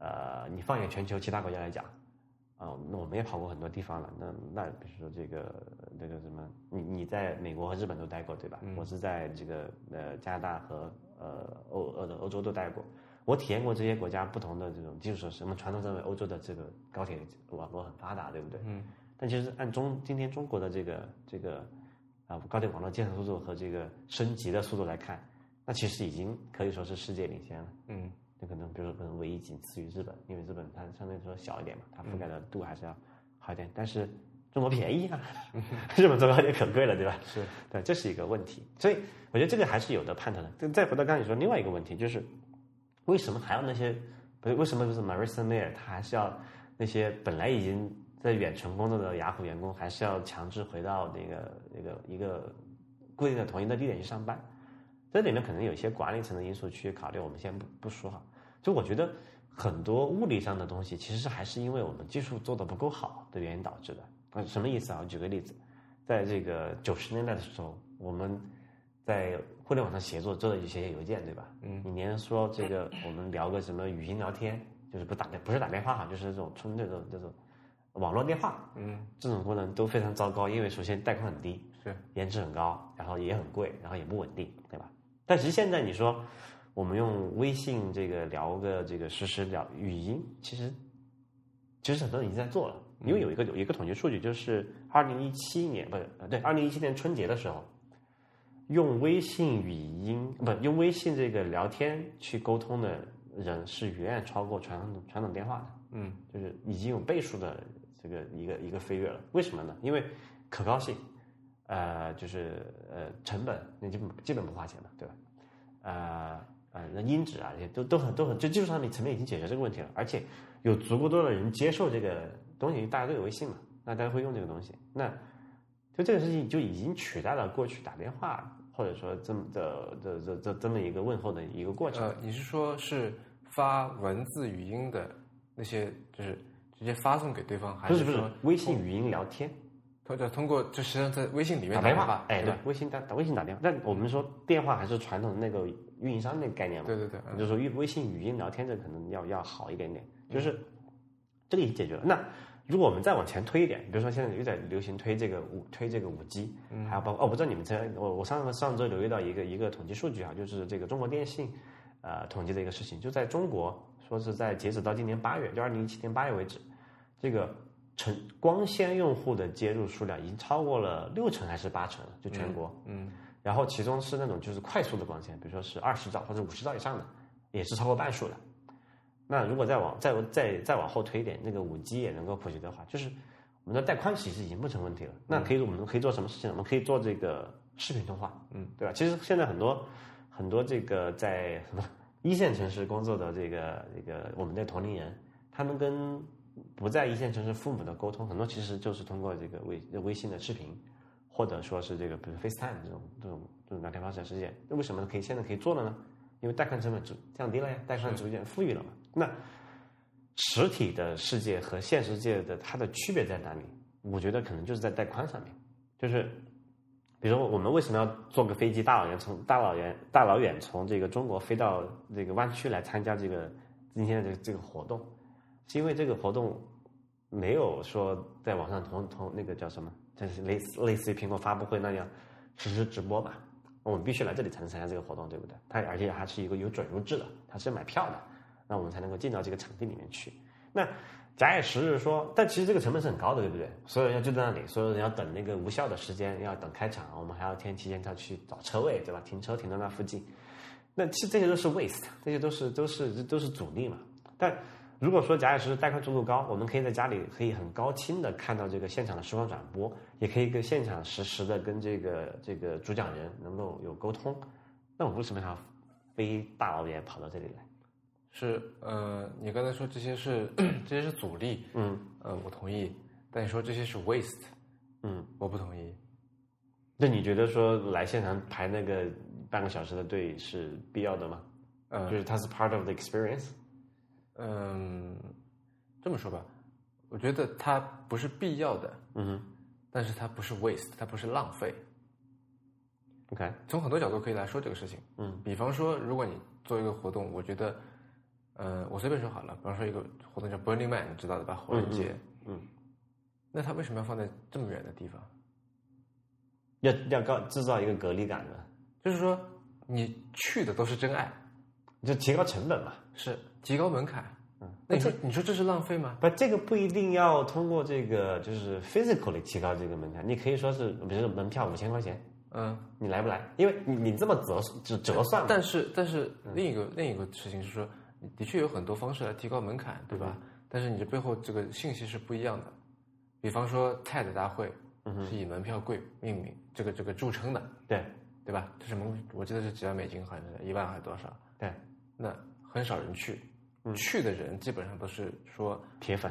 呃，你放眼全球其他国家来讲。哦，那我们也跑过很多地方了。那那比如说这个那个什么，你你在美国和日本都待过对吧？我是在这个呃加拿大和呃欧欧欧洲都待过。我体验过这些国家不同的这种基础设施。我们传统认为欧洲的这个高铁网络很发达，对不对？嗯。但其实按中今天中国的这个这个啊高铁网络建设速度和这个升级的速度来看，那其实已经可以说是世界领先了。嗯。就可能，比如说，可能唯一仅次于日本，因为日本它相对来说小一点嘛，它覆盖的度还是要好一点。但是中国便宜啊，日本坐高铁可贵了，对吧？是对，这是一个问题。所以我觉得这个还是有的判断的。再回到刚才你说另外一个问题，就是为什么还要那些？不是为什么就是 Marissa Mayer 他还是要那些本来已经在远程工作的雅虎员工，还是要强制回到那个那个一个固定的同一的地点去上班？这里面可能有一些管理层的因素去考虑，我们先不不说哈。就我觉得很多物理上的东西，其实还是因为我们技术做的不够好的原因导致的。啊，什么意思啊？我举个例子，在这个九十年代的时候，我们在互联网上协作做的一些邮件，对吧？嗯。你连说这个我们聊个什么语音聊天，就是不打电不是打电话哈，就是这种纯这种这种网络电话，嗯，这种功能都非常糟糕，因为首先带宽很低，是颜值很高，然后也很贵，然后也不稳定，对吧？但其实现在你说。我们用微信这个聊个这个实时聊语音，其实其实很多人已经在做了，因为有一个有一个统计数据，就是二零一七年不是呃对，二零一七年春节的时候，用微信语音不用微信这个聊天去沟通的人是远远超过传统传统电话的，嗯，就是已经有倍数的这个一个一个飞跃了。为什么呢？因为可靠性，呃，就是呃成本，那基本基本不花钱了，对吧？呃呃，那音质啊这些都都很都很，就技术上面层面已经解决这个问题了，而且有足够多的人接受这个东西，大家都有微信嘛，那大家会用这个东西，那就这个事情就已经取代了过去打电话或者说这么的这这这这么一个问候的一个过程。呃，你是说是发文字语音的那些，就是直接发送给对方，还不是不是说微信语音聊天通过通过就实际上在微信里面打电话话，，哎对。微信打打微信打电话，但我们说电话还是传统的那个运营商那个概念嘛，对对对，嗯。就是说微微信语音聊天这可能要要好一点点，就是这个已经解决了。那如果我们再往前推一点，比如说现在又在流行推这个五推这个五 G，还有包括哦，我不知道你们这我我上上周留意到一个一个统计数据啊，就是这个中国电信呃统计的一个事情，就在中国说是在截止到今年八月，就二零一七年八月为止，这个成光纤用户的接入数量已经超过了六成还是八成了，就全国。嗯然后其中是那种就是快速的光纤，比如说是二十兆或者五十兆以上的，也是超过半数的。那如果再往再再再往后推一点，那个五 G 也能够普及的话，就是我们的带宽其实已经不成问题了。那可以我们可以做什么事情？我们可以做这个视频通话，嗯，对吧？其实现在很多很多这个在什么一线城市工作的这个这个我们的同龄人，他们跟不在一线城市父母的沟通，很多其实就是通过这个微微信的视频。或者说是这个，比如 FaceTime 这种这种这种聊天方式的实现，那为什么可以现在可以做了呢？因为带宽成本逐降低了呀，带宽逐渐富裕了嘛。那实体的世界和现实世界的它的区别在哪里？我觉得可能就是在带宽上面，就是比如说我们为什么要坐个飞机大老远从大老远大老远从这个中国飞到这个湾区来参加这个今天的这个这个活动，是因为这个活动没有说在网上同同那个叫什么？就是类似类似于苹果发布会那样实时直播吧，我们必须来这里才能参加这个活动，对不对？它而且还是一个有准入制的，它是买票的，那我们才能够进到这个场地里面去。那假以时日说，但其实这个成本是很高的，对不对？所有人要就在那里，所有人要等那个无效的时间，要等开场，我们还要提提前要去找车位，对吧？停车停到那附近，那其实这些都是 waste，这些都是都是都是阻力嘛。但如果说假以时日带宽速度高，我们可以在家里可以很高清的看到这个现场的实况转播，也可以跟现场实时的跟这个这个主讲人能够有沟通。那我为什么要飞大老远跑到这里来？是呃，你刚才说这些是 这些是阻力，嗯呃，我同意，但你说这些是 waste，嗯，我不同意。那你觉得说来现场排那个半个小时的队是必要的吗？呃就是它是 part of the experience。嗯，这么说吧，我觉得它不是必要的，嗯哼但是它不是 waste，它不是浪费。，OK，从很多角度可以来说这个事情。嗯比方说，如果你做一个活动，我觉得，呃，我随便说好了，比方说一个活动叫 Burning Man，你知道的吧？火人节。嗯，那它为什么要放在这么远的地方？要要高制造一个隔离感呢，就是说，你去的都是真爱，就提高成本嘛。是提高门槛。嗯，那你说，你说这是浪费吗？不，这个不一定要通过这个就是 physically 提高这个门槛，你可以说是，比如说门票五千块钱，嗯，你来不来？因为你你这么折折折算，但是但是另一个、另一个事情是说，的确有很多方式来提高门槛，对吧？但是你这背后这个信息是不一样的。比方说 TED 大会是以门票贵命名，这个这个著称的，对对吧？这是门，我记得是几万美金，好像是一万还是多少？对，那很少人去，去的人基本上都是说，铁粉，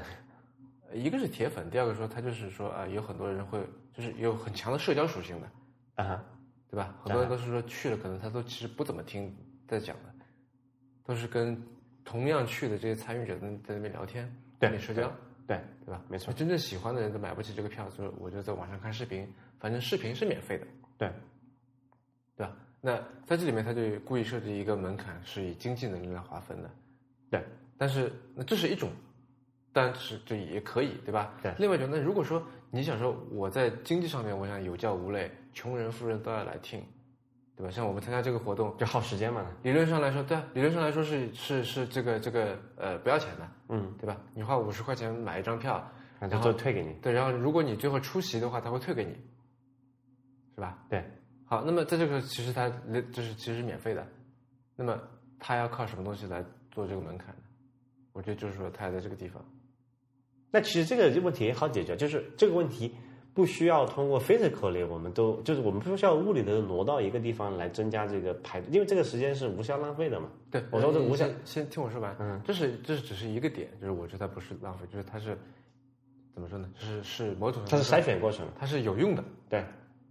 呃一个是铁粉，第二个说他就是说啊、有很多人会就是有很强的社交属性的，啊哈，对吧？很多人都是说去了，可能他都其实不怎么听在讲的，都是跟同样去的这些参与者在在那边聊天，对社交，对，对吧？没错，真正喜欢的人都买不起这个票，所以我就在网上看视频，反正视频是免费的，对，对吧？那在这里面他就故意设置一个门槛，是以经济能力来划分的，对，但是那这是一种，但是这也可以，对吧？对另外一种，那如果说你想说我在经济上面，我想有教无类，穷人富人都要来听，对对吧？像我们参加这个活动，就耗时间嘛。理论上来说，对啊，理论上来说是是是这个这个呃不要钱的，嗯，对吧？你花五十块钱买一张票，然后退给你，对，然后如果你最后出席的话，他会退给你，是吧？对。好，那么在这个其实它就是其实是免费的，那么它要靠什么东西来做这个门槛呢？我觉得就是说他在这个地方。那其实这个问题也好解决，就是这个问题不需要通过 physically，我们都就是我们不需要物理的挪到一个地方来增加这个排，因为这个时间是无效浪费的嘛。对，我说这无效，先听我说完。嗯，这是这是只是一个点，就是我觉得它不是浪费，就是它是怎么说呢？就是是某种它是筛选过程，它是有用的，对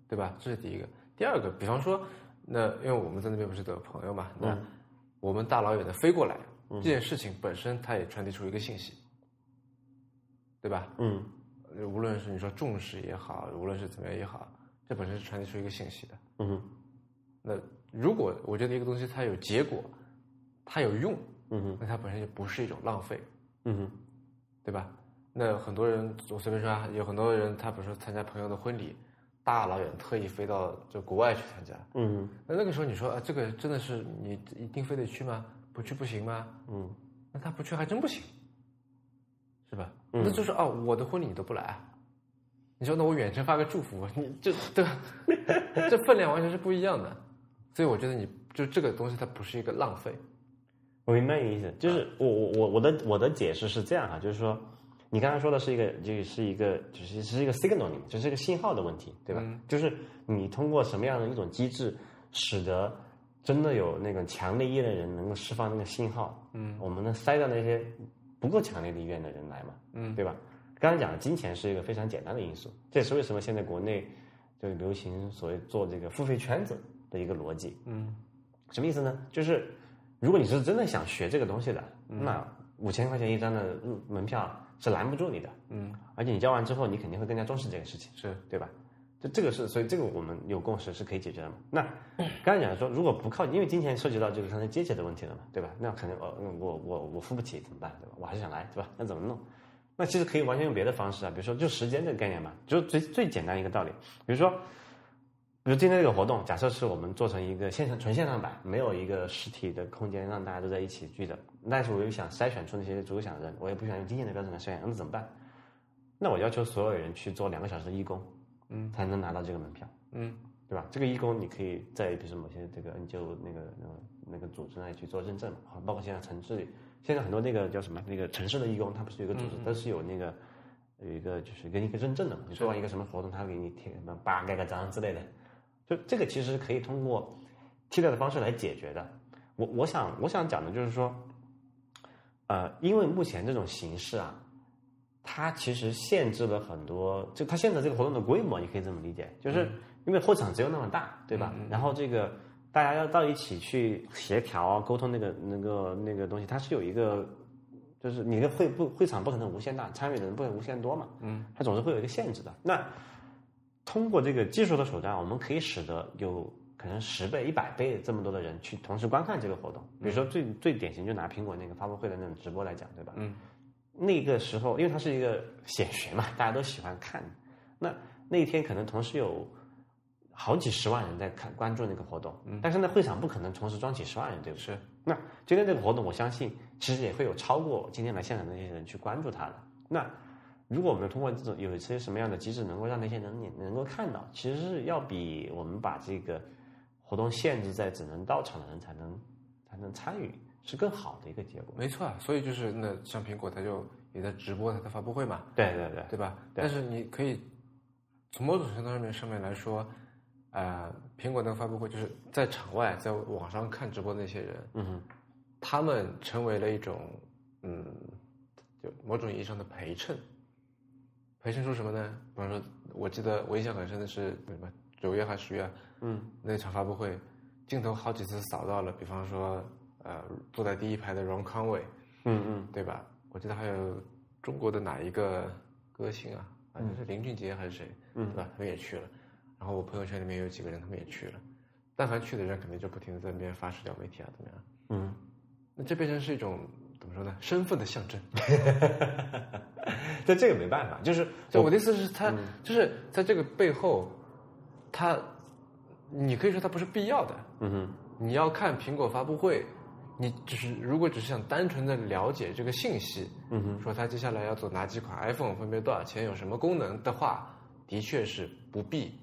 对吧？这是第一个。第二个，比方说，那因为我们在那边不是都有朋友嘛，那我们大老远的飞过来，这件事情本身它也传递出一个信息，对吧？嗯，无论是你说重视也好，无论是怎么样也好，这本身是传递出一个信息的。嗯，那如果我觉得一个东西它有结果，它有用，嗯哼，那它本身就不是一种浪费，嗯哼，对吧？那很多人，我随便说啊，有很多人，他比如说参加朋友的婚礼。大老远特意飞到就国外去参加，嗯，那那个时候你说啊，这个真的是你一定非得去吗？不去不行吗？嗯，那他不去还真不行，是吧？那就是哦，我的婚礼你都不来，你说那我远程发个祝福，你这对吧？这分量完全是不一样的，所以我觉得你就这个东西它不是一个浪费。我明白你意思，就是我我我我的我的解释是这样哈，就是说。你刚才说的是一个，就是一个，就是是一个 signaling，就是一个信号的问题，对吧？就是你通过什么样的一种机制，使得真的有那个强烈意愿的人能够释放那个信号，嗯，我们能塞到那些不够强烈的意愿的人来嘛，嗯，对吧？刚才讲金钱是一个非常简单的因素，这也是为什么现在国内就流行所谓做这个付费圈子的一个逻辑，嗯，什么意思呢？就是如果你是真的想学这个东西的，那五千块钱一张的入门票。是拦不住你的，嗯，而且你交完之后，你肯定会更加重视这个事情，是对吧？就这个是，所以这个我们有共识是可以解决的嘛？那刚才讲说，如果不靠，因为金钱涉及到这个刚才阶级的问题了嘛，对吧？那肯定呃，我我我付不起怎么办？对吧？我还是想来，对吧？那怎么弄？那其实可以完全用别的方式啊，比如说就时间这个概念嘛，就最最简单一个道理，比如说。比如今天这个活动，假设是我们做成一个线上纯线上版，没有一个实体的空间让大家都在一起聚的，但是我又想筛选出那些足够想的人，我也不想用经验的标准来筛选，那怎么办？那我要求所有人去做两个小时的义工，嗯，才能拿到这个门票，嗯，对吧？这个义工你可以在比如说某些这个 NGO 那个那个那个组织那里去做认证，包括现在城市里，现在很多那个叫什么那个城市的义工，他不是有个组织，都是有那个有一个就是跟一个认证的嘛，你做完一个什么活动，他给你贴什么八盖个章之类的。就这个其实可以通过替代的方式来解决的。我我想我想讲的就是说，呃，因为目前这种形式啊，它其实限制了很多，就它限制这个活动的规模，你可以这么理解，就是因为会场只有那么大，对吧？然后这个大家要到一起去协调啊、沟通那个那个那个东西，它是有一个，就是你的会不会场不可能无限大，参与的人不可能无限多嘛，嗯，它总是会有一个限制的。那通过这个技术的手段，我们可以使得有可能十倍、一百倍这么多的人去同时观看这个活动。比如说最最典型，就拿苹果那个发布会的那种直播来讲，对吧？嗯。那个时候，因为它是一个显学嘛，大家都喜欢看。那那一天可能同时有好几十万人在看关注那个活动。嗯。但是那会场不可能同时装几十万人，对不对？是。那今天这个活动，我相信其实也会有超过今天来现场的那些人去关注它的。那。如果我们通过这种有一些什么样的机制，能够让那些人你能够看到，其实是要比我们把这个活动限制在只能到场的人才能才能参与，是更好的一个结果。没错啊，所以就是那像苹果，它就也在直播它的发布会嘛。对对对，对吧？但是你可以从某种程度上面上面来说，啊，苹果那个发布会就是在场外在网上看直播的那些人，嗯哼，他们成为了一种嗯，就某种意义上的陪衬。陪衬出什么呢？比方说，我记得我印象很深的是什么九月还是十月？嗯，那场发布会，镜头好几次扫到了，比方说，呃，坐在第一排的 Ron Conway，嗯嗯，对吧？我记得还有中国的哪一个歌星啊？好像是林俊杰还是谁？嗯，对吧？他们也去了。然后我朋友圈里面有几个人，他们也去了。但凡去的人，肯定就不停的在那边发社交媒体啊，怎么样？嗯，那这变成是一种怎么说呢？身份的象征。这这个没办法，就是就我的意思是，他就是在这个背后，他你可以说它不是必要的。嗯哼，你要看苹果发布会，你只是如果只是想单纯的了解这个信息，嗯哼，说它接下来要做哪几款 iPhone，分别多少钱，有什么功能的话，的确是不必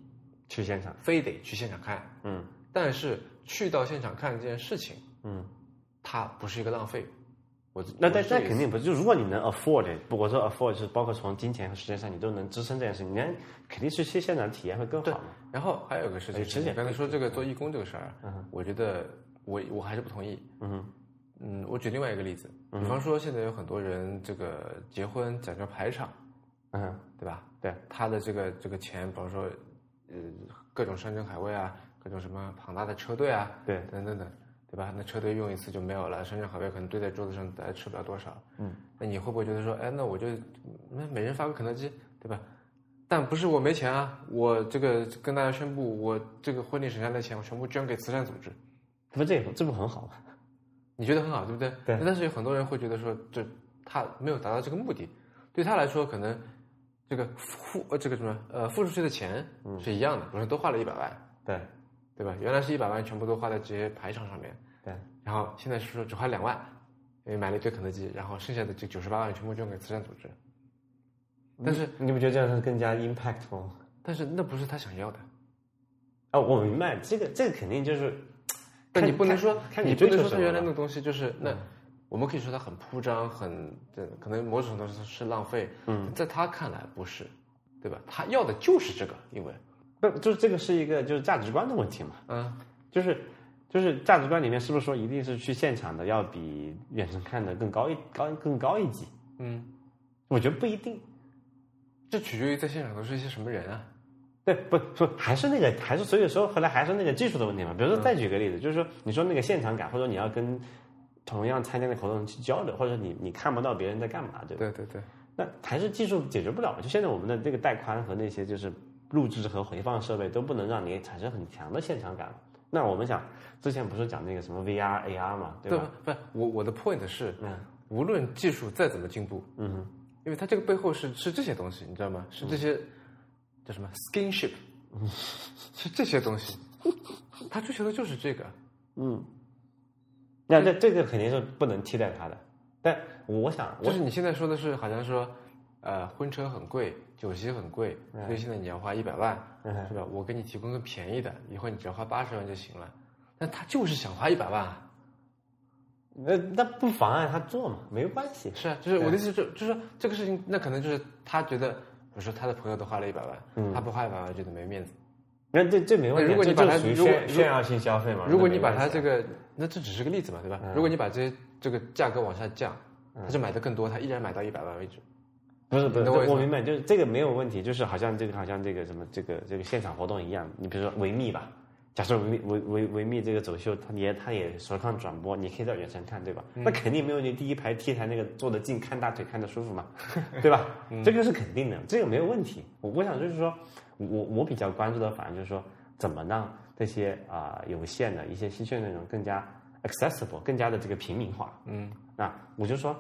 去现场，非得去现场看。嗯但是去到现场看这件事情，嗯，它不是一个浪费。我那但但肯定不是，就如果你能 afford，不我说 afford 是包括从金钱和时间上你都能支撑这件事情，你肯定是去现场体验会更好嘛。然后还有个事情其实你刚才说这个做义工这个事儿嗯，我觉得我我还是不同意。嗯，嗯，我举另外一个例子，比方说现在有很多人这个结婚讲究排场，嗯，对吧？对，他的这个这个钱，比方说，呃，各种山珍海味啊，各种什么庞大的车队啊，对等等等，对吧？那车队用一次就没有了，山珍海味可能堆在桌子上，大家吃不了多少。嗯，那你会不会觉得说，哎，那我就那每人发个肯德基，对吧？但不是我没钱啊，我这个跟大家宣布，我这个婚礼省下的钱，我全部捐给慈善组织。不这这不很好吗？你觉得很好，对不对？对但是有很多人会觉得说，这他没有达到这个目的，对他来说，可能这个付呃这个什么呃付出去的钱是一样的，比如说都花了一百万，对对吧？原来是一百万全部都花在这些排场上面，对，然后现在是说只花两万，因为买了一堆肯德基，然后剩下的这九十八万全部捐给慈善组织。但是你不觉得这样是更加 impactful 吗？但是那不是他想要的，啊，我明白，这个这个肯定就是，但你不能说你不能说他原来那个东西就是那，我们可以说他很铺张，很这可能某种程度上是浪费，嗯，在他看来不是，对吧？他要的就是这个，因为不就是这个是一个就是价值观的问题嘛？嗯，就是就是价值观里面是不是说一定是去现场的要比远程看的更高一高更高一级？嗯，我觉得不一定。这取决于在现场都是一些什么人啊。对，不不还是那个，还是所以说后来还是那个技术的问题嘛。比如说，再举个例子，就是说，你说那个现场感，或者你要跟同样参加的活动去交流，或者你你看不到别人在干嘛，对吧？对对对，那还是技术解决不了嘛。就现在我们的这个带宽和那些就是录制和回放设备都不能让你产生很强的现场感。那我们想，之前不是讲那个什么 VR、AR 嘛，对对吧？吧？不，我我的 point 是，嗯无论技术再怎么进步，嗯哼，因为它这个背后是是这些东西，你知道吗？是这些叫什么 skinship，是这些东西，他追求的就是这个。嗯，那那这个肯定是不能替代它的。但我想，我就是你现在说的是，好像说，呃，婚车很贵，酒席很贵，嗯所以现在你要花一百万，是吧？我给你提供个便宜的，以后你只要花八十万就行了。但他就是想花一百万啊！那那不妨碍他做嘛，没有关系。是啊，就是我的意思是，就是说这个事情，那可能就是他觉得，比如说他的朋友都花了一百万，他不花一百万觉得没面子。那这这没问题，那如果你把它这属于如果炫炫耀性消费嘛。如果你把它这个，那这只是个例子嘛，对吧？如果你把这些这个价格往下降，他就买的更多，他依然买到一百万为止。不是不是，我明白，就是这个没有问题，就是好像这个好像这个什么这个这个现场活动一样，你比如说维密吧，假设维密维维维密这个走秀，他也他也实况转播，你可以在远程看，对吧？嗯那肯定没有你第一排 T 台那个坐得近，看大腿看得舒服嘛，对吧？嗯这个是肯定的，这个没有问题。我我想就是说，我我比较关注的反而就是说，怎么让这些啊、有限的一些稀缺内容更加 accessible，更加的这个平民化。嗯，那我就说，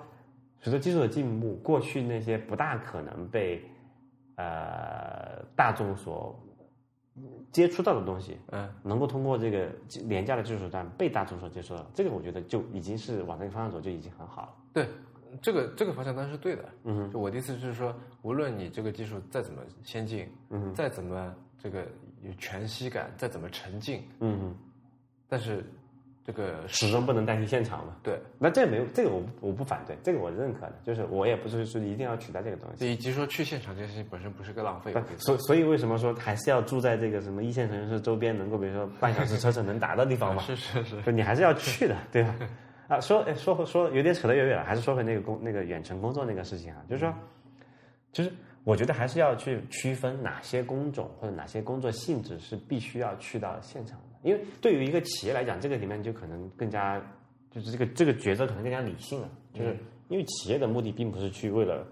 随着技术的进步，过去那些不大可能被呃大众所接触到的东西，嗯，能够通过这个廉价的技术手段被大众所接受到，这个我觉得就已经是往这个方向走，就已经很好了。对，这个这个方向当然是对的。嗯就我的意思就是说，无论你这个技术再怎么先进，嗯再怎么这个有全息感，再怎么沉浸，嗯，但是这个始终不能代替现场嘛。对，那这个没有，这个我我不反对，这个我认可的，就是我也不是说一定要取代这个东西。以及说去现场这件事情本身不是个浪费。不所所以为什么说还是要住在这个什么一线城市周边，能够比如说半小时车程能达到地方嘛？是是是，就你还是要去的，对吧？啊，说哎说说有点扯得有远了，还是说回那个工那个远程工作那个事情啊，就是说，就是我觉得还是要去区分哪些工种或者哪些工作性质是必须要去到现场的，因为对于一个企业来讲，这个里面就可能更加就是这个这个抉择可能更加理性了，就是因为企业的目的并不是去为了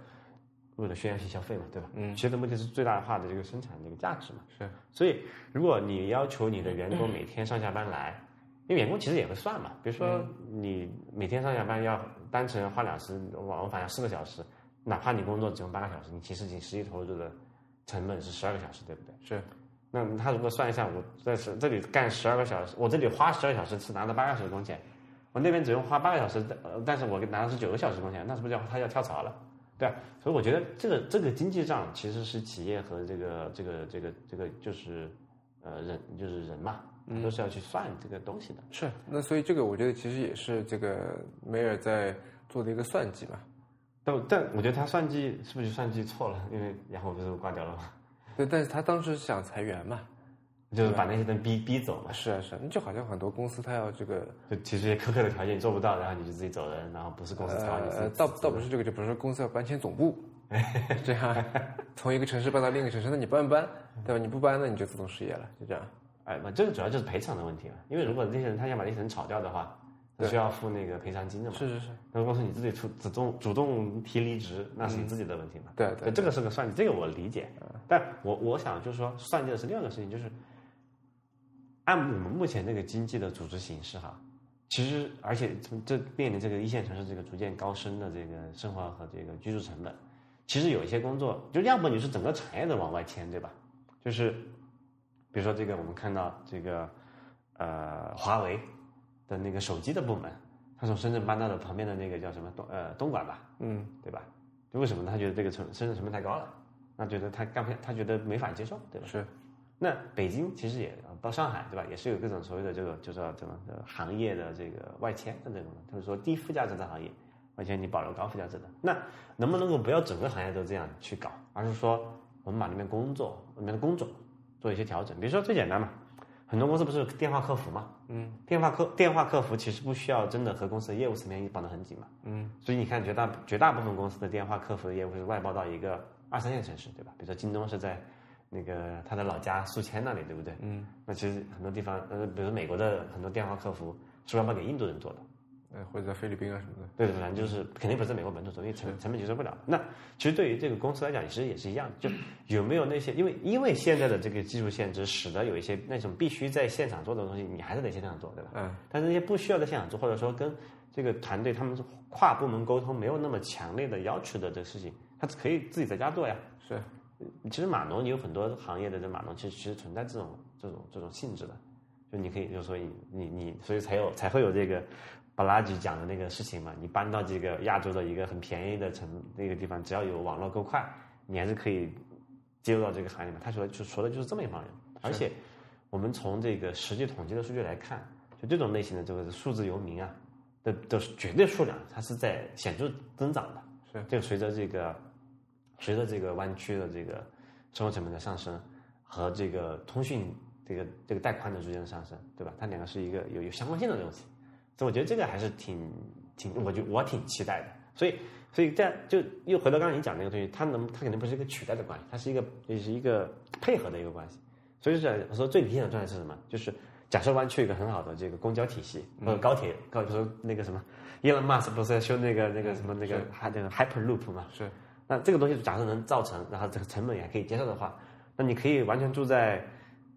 为了炫耀性消费嘛，对吧？嗯企业的目的是最大化的这个生产这个价值嘛。是所以，如果你要求你的员工每天上下班来，因为员工其实也会算嘛，比如说你每天上下班要单程花两时，往返要四个小时，哪怕你工作只用八个小时，你其实你实际投入的成本是十二个小时，对不对？是，那他如果算一下，我在这这里干十二个小时，我这里花十二小时是拿了八个小时工钱，我那边只用花八个小时，呃，但是我拿的是九个小时工钱，那是不是要他要跳槽了？对啊，所以我觉得这个这个经济账其实是企业和这个这个这个这个就是呃人就是人嘛，都是要去算这个东西的。是，那所以这个我觉得其实也是这个梅尔在做的一个算计嘛。但但我觉得他算计是不是算计错了？因为然后不是挂掉了吗？对，但是他当时想裁员嘛，就是把那些人逼逼走嘛。是啊是啊，就好像很多公司他要这个，就提出一些苛刻的条件，你做不到，然后你就自己走人，然后不是公司裁你自己呃，倒倒不是这个，就比如说公司要搬迁总部，这样从一个城市搬到另一个城市，那你搬不搬，对吧？你不搬，那你就自动失业了，就这样。哎，不，这个主要就是赔偿的问题嘛。因为如果那些人他想把那些人炒掉的话，是需要付那个赔偿金的嘛。是是是，那如果说你自己出主动主动提离职，那是你自己的问题嘛。对对，这个是个算计，这个我理解。但我我想就是说，算计的是另外一个事情，就是按我们目前这个经济的组织形式哈，其实而且从这面临这个一线城市这个逐渐高升的这个生活和这个居住成本，其实有一些工作，就要么你是整个产业的往外迁，对吧？就是比如说这个我们看到这个呃华为的那个手机的部门，他从深圳搬到了旁边的那个叫什么东呃东莞吧，嗯，对吧？就为什么他觉得这个成深圳成本太高了？那觉得他干不下，他觉得没法接受，对吧？是。那北京其实也到上海，对吧？也是有各种所谓的这个，就是怎么的行业的这个外迁的这种，就是说低附加值的行业外迁，你保留高附加值的。那能不能够不要整个行业都这样去搞，而是说我们把那边工作里面的工种做一些调整？比如说最简单嘛，很多公司不是有电话客服嘛？嗯，电话客电话客服其实不需要真的和公司的业务层面绑得很紧嘛。嗯，所以你看绝大绝大部分公司的电话客服的业务是外包到一个二三线城市，对吧？比如说京东是在。那个他的老家宿迁那里，对不对？嗯，那其实很多地方，呃，比如美国的很多电话客服是外包给印度人做的，呃，或者在菲律宾啊什么的。对对，反正就是肯定不是在美国本土做，因为成成本接受不了。那其实对于这个公司来讲，其实也是一样，就有没有那些，因为因为现在的这个技术限制，使得有一些那种必须在现场做的东西，你还是得现场做，对吧？嗯。但是那些不需要在现场做，或者说跟这个团队他们跨部门沟通没有那么强烈的要求的这个事情，他可以自己在家做呀。是。其实码农，你有很多行业的这码农，其实其实存在这种这种这种性质的，就你可以，就说你你你，所以才有才会有这个巴拉吉讲的那个事情嘛。你搬到这个亚洲的一个很便宜的城那个地方，只要有网络够快，你还是可以接入到这个行业嘛。他说就说的就是这么一帮人，而且我们从这个实际统计的数据来看，就这种类型的这个数字游民啊的的绝对数量，它是在显著增长的。是，就随着这个。随着这个湾区的这个生活成本的上升和这个通讯这个这个带宽的逐渐的上升，对吧？它两个是一个有有相关性的东西，所以我觉得这个还是挺挺，我就我挺期待的。所以所以这样就又回到刚才你讲那个东西，它能它肯定不是一个取代的关系，它是一个也是一个配合的一个关系。所以说我说最理想的状态是什么？就是假设湾区有一个很好的这个公交体系或者高铁，高比如说那个什么，Elon Musk 不是在修那个那个什么那个还那个 Hyperloop 嘛？是。那这个东西假设能造成，然后这个成本也可以接受的话，那你可以完全住在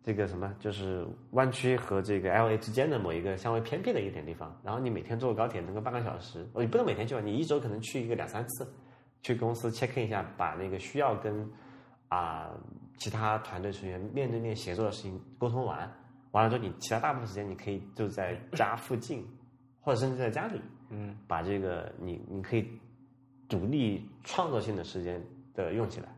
这个什么，就是湾区和这个 L A 之间的某一个相对偏僻的一点地方，然后你每天坐高铁能够半个小时，哦，你不能每天去吧，你一周可能去一个两三次，去公司 check 一下，把那个需要跟啊其他团队成员面对面协作的事情沟通完，完了之后你其他大部分时间你可以就在家附近，或者甚至在家里，嗯，把这个你你可以。独立创造性的时间的用起来，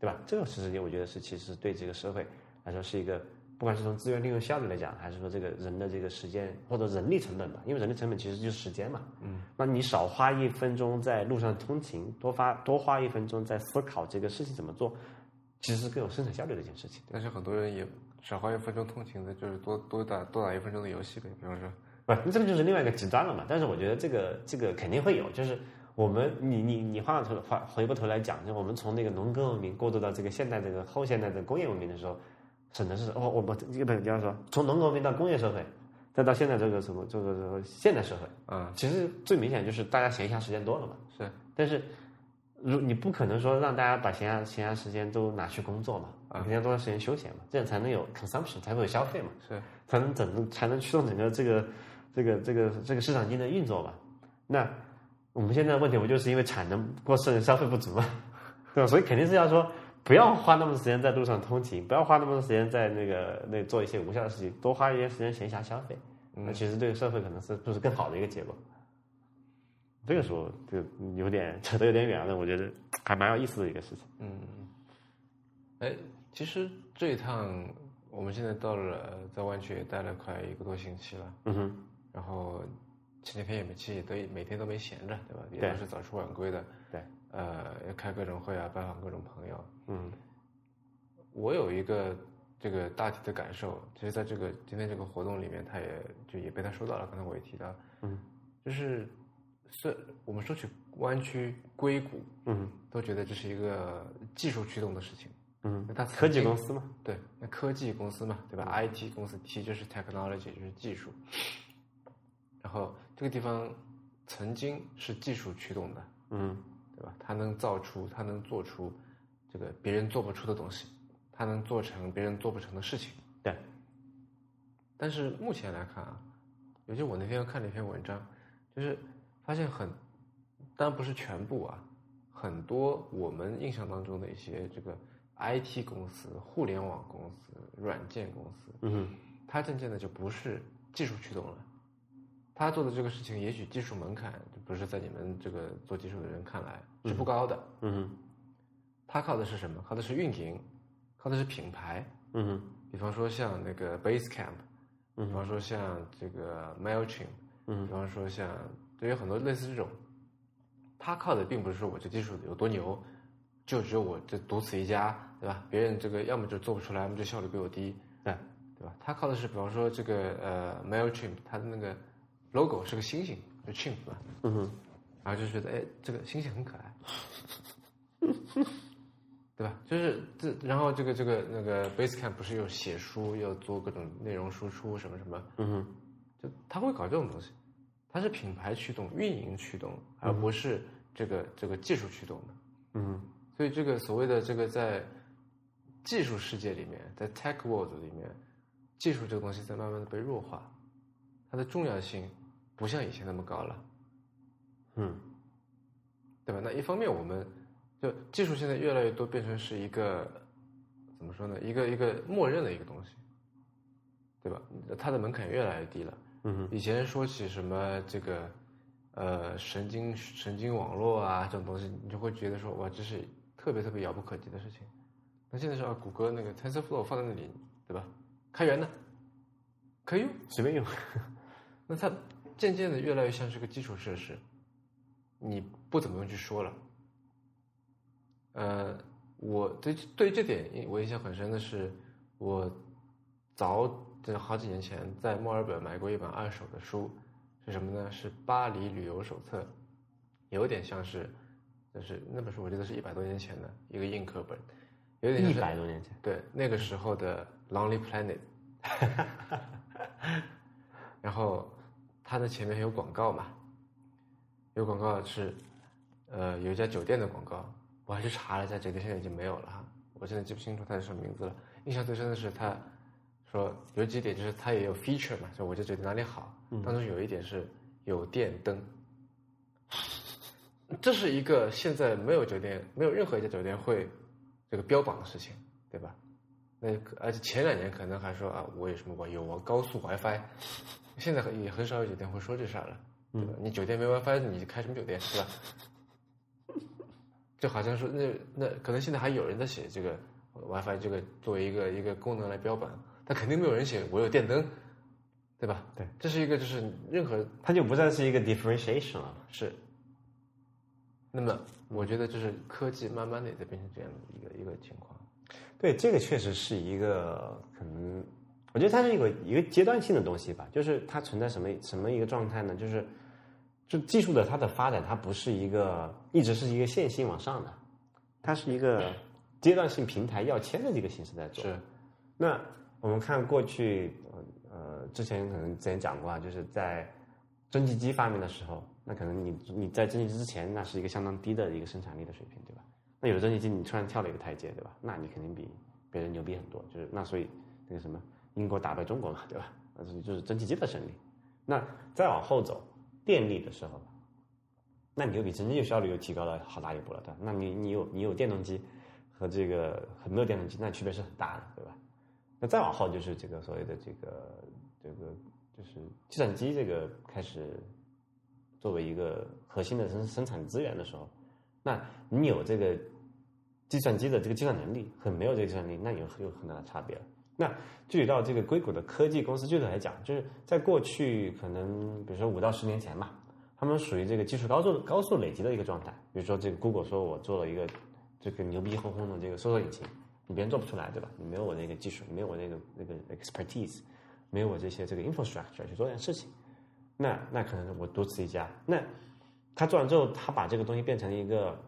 对吧？这个时间我觉得是其实对这个社会来说是一个，不管是从资源利用效率来讲，还是说这个人的这个时间或者人力成本吧，因为人力成本其实就是时间嘛。嗯。那你少花一分钟在路上通勤，多发多花一分钟在思考这个事情怎么做，其实是更有生产效率的一件事情。但是很多人也少花一分钟通勤的，就是多多打多打一分钟的游戏呗，比方说。不，这个就是另外一个极端了嘛。但是我觉得这个这个肯定会有，就是。我们，你你你换个头，换回过头来讲，就我们从那个农耕文明过渡到这个现代这个后现代的工业文明的时候，省的是哦，我们基本比方说，从农耕文明到工业社会，再到现在这个什么这个这个现代社会，嗯，其实最明显就是大家闲暇时间多了嘛，是，但是如你不可能说让大家把闲暇闲暇时间都拿去工作嘛，啊，肯定要多段时间休闲嘛，这样才能有 consumption，才会有消费嘛，是，才能整才能驱动整个这个这个这个这个市场经济的运作嘛，那。我们现在的问题不就是因为产能过剩、消费不足嘛，对吧？所以肯定是要说不要花那么多时间在路上通勤，不要花那么多时间在那个那做一些无效的事情，多花一些时间闲暇消费，那其实对社会可能是不是更好的一个结果？这个时候就有点 扯得有点远了，我觉得还蛮有意思的一个事情。嗯，哎，其实这一趟我们现在到了在湾区也待了快一个多星期了，嗯哼，然后前几天也没其实也都每天都没闲着，对吧？也对。都是早出晚归的，对，呃，要开各种会啊，拜访各种朋友。嗯我有一个这个大体的感受，其实在这个今天这个活动里面，他也就也被他说到了。刚才我也提到，嗯，就是是我们说起湾区硅谷，嗯都觉得这是一个技术驱动的事情。嗯那它科技公司嘛，对，那科技公司嘛，对吧？IT 公司 T 就是 technology，就是技术。然后这个地方曾经是技术驱动的，嗯对吧？他能造出，他能做出这个别人做不出的东西，他能做成别人做不成的事情。对，但是目前来看啊，尤其我那天看了一篇文章，就是发现很，当然不是全部啊，很多我们印象当中的一些这个 IT 公司、互联网公司、软件公司，嗯它渐渐的就不是技术驱动了。他做的这个事情，也许技术门槛就不是在你们这个做技术的人看来是不高的。嗯哼他靠的是什么？靠的是运营，靠的是品牌。嗯哼比方说像那个 Basecamp，嗯比方说像这个 Mailchimp，嗯比方说像对于很多类似这种，他靠的并不是说我这技术有多牛，就只有我这独此一家，对吧？别人这个要么就做不出来，要么就效率比我低，对，对吧？他靠的是比方说这个呃 Mailchimp，他的那个 logo 是个星星，就 chimp 嘛，嗯哼然后就觉得哎，这个星星很可爱，对吧？就是这，然后这个这个那个 Basecamp 不是又写书，又做各种内容输出什么什么，嗯哼就他会搞这种东西，它是品牌驱动、运营驱动，而不是这个这个技术驱动的。嗯哼所以这个所谓的这个在技术世界里面，在 tech world 里面，技术这个东西在慢慢的被弱化，它的重要性不像以前那么高了。嗯对吧？那一方面，我们就技术现在越来越多变成是一个怎么说呢？一个一个默认的一个东西，对吧？它的门槛越来越低了。嗯哼以前说起什么这个呃神经神经网络啊这种东西，你就会觉得说哇，这是特别特别遥不可及的事情。那现在是啊，谷歌那个 TensorFlow 放在那里，对吧？开源的，可以用。随便用。那它渐渐的越来越像是个基础设施，你不怎么用去说了。呃，我对对于这点我印象很深的是，我早这好几年前在墨尔本买过一本二手的书，是什么呢？是《巴黎旅游手册》，有点像是，就是那本书我记得是一百多年前的一个硬课本，有点像一是百多年前。对，那个时候的 Lonely Planet，然后它的前面有广告嘛，有广告是，呃，有一家酒店的广告，我还去查了一下，酒店现在已经没有了哈，我现在记不清楚它是什么名字了。印象最深的是他说有几点，就是它也有 feature 嘛，就我就觉得哪里好，当中有一点是有电灯。这是一个现在没有酒店，没有任何一家酒店会这个标榜的事情，对吧？那而且前两年可能还说啊，我有什么我有我高速 WiFi，现在也很少有酒店会说这事儿了，对吧？你酒店没 WiFi，你开什么酒店，是吧？就好像说那那可能现在还有人在写这个 WiFi 这个作为一个一个功能来标榜，但肯定没有人写我有电灯，对吧？对，这是一个就是任何它就不再是一个 differentiation 了。是。那么，我觉得就是科技慢慢的也在变成这样的一个一个情况。对，这个确实是一个可能，我觉得它是一个一个阶段性的东西吧，就是它存在什么什么一个状态呢？就是就技术的它的发展，它不是一个一直是一个线性往上的，它是一个阶段性平台要签的这个形式在做。是，那我们看过去，呃呃，之前可能之前讲过啊，就是在蒸汽机发明的时候，那可能你你在蒸汽机之前，那是一个相当低的一个生产力的水平，对吧？那有了蒸汽机，你突然跳了一个台阶，对吧？那你肯定比别人牛逼很多。就是那所以那个什么，英国打败中国嘛，对吧？那 就是蒸汽机的胜利。那再往后走，电力的时候，那你就比蒸汽机效率又提高了好大一步了，对吧？那你你有你有电动机和这个很多电动机那区别是很大的，对吧？那再往后就是这个所谓的这个这个就是计算机这个开始作为一个核心的生生产资源的时候，那你有这个计算机的这个计算能力和没有这个计算能力，那有有很大的差别了。那具体到这个硅谷的科技公司，具体来讲，就是在过去可能比如说五到十年前吧，他们属于这个技术高速高速累积的一个状态。比如说这个 Google 说我做了一个这个牛逼哄哄的这个搜索引擎。你别人做不出来，对吧？你没有我那个技术，没有我那个那个 expertise，没有我这些这个 infrastructure 去做这件事情，那那可能我独此一家。那他做完之后，他把这个东西变成一个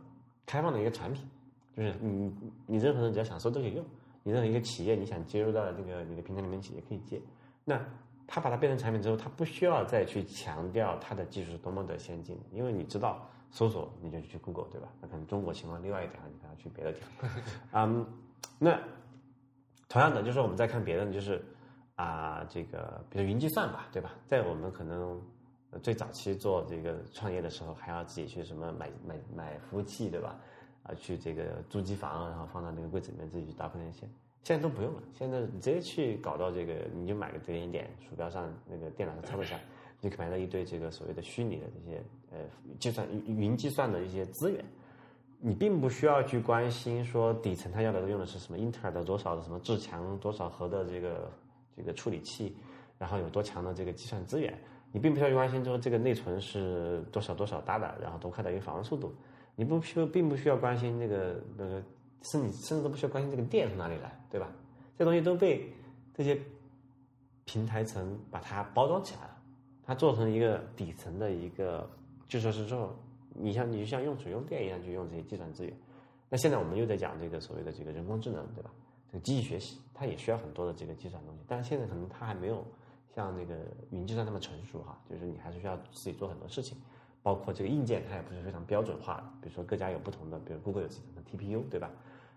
开放的一个产品，就是你你任何人只要想搜都可以用，你任何一个企业你想接入到这个你的平台里面去也可以接。那他把它变成产品之后，他不需要再去强调它的技术是多么的先进，因为你知道搜索你就去 Google，对吧？那可能中国情况另外一点，你可能去别的地方，嗯。那同样的，就是我们再看别的，就是啊，这个比如云计算吧，对吧？在我们可能最早期做这个创业的时候，还要自己去什么买买买服务器，对吧？啊，去这个租机房，然后放到那个柜子里面自己去搭配连线。现在都不用了，现在你直接去搞到这个，你就买个点点点，鼠标上那个电脑上操作一下，你可以买到一堆这个所谓的虚拟的这些呃计算云云计算的一些资源。你并不需要去关心说底层它要的用的是什么英特尔的多少的什么至强多少核的这个这个处理器，然后有多强的这个计算资源，你并不需要去关心说这个内存是多少多少大的，然后多快的一个访问速度，你不需并不需要关心那个那个，甚至甚至都不需要关心这个电从哪里来，对吧？这东西都被这些平台层把它包装起来了，它做成一个底层的一个就说是说。你像你就像用水用电一样去用这些计算资源，那现在我们又在讲这个所谓的这个人工智能，对吧？这个机器学习它也需要很多的这个计算东西，但是现在可能它还没有像那个云计算那么成熟哈，就是你还是需要自己做很多事情，包括这个硬件它也不是非常标准化的，比如说各家有不同的，比如 Google 有自己的 TPU，对吧？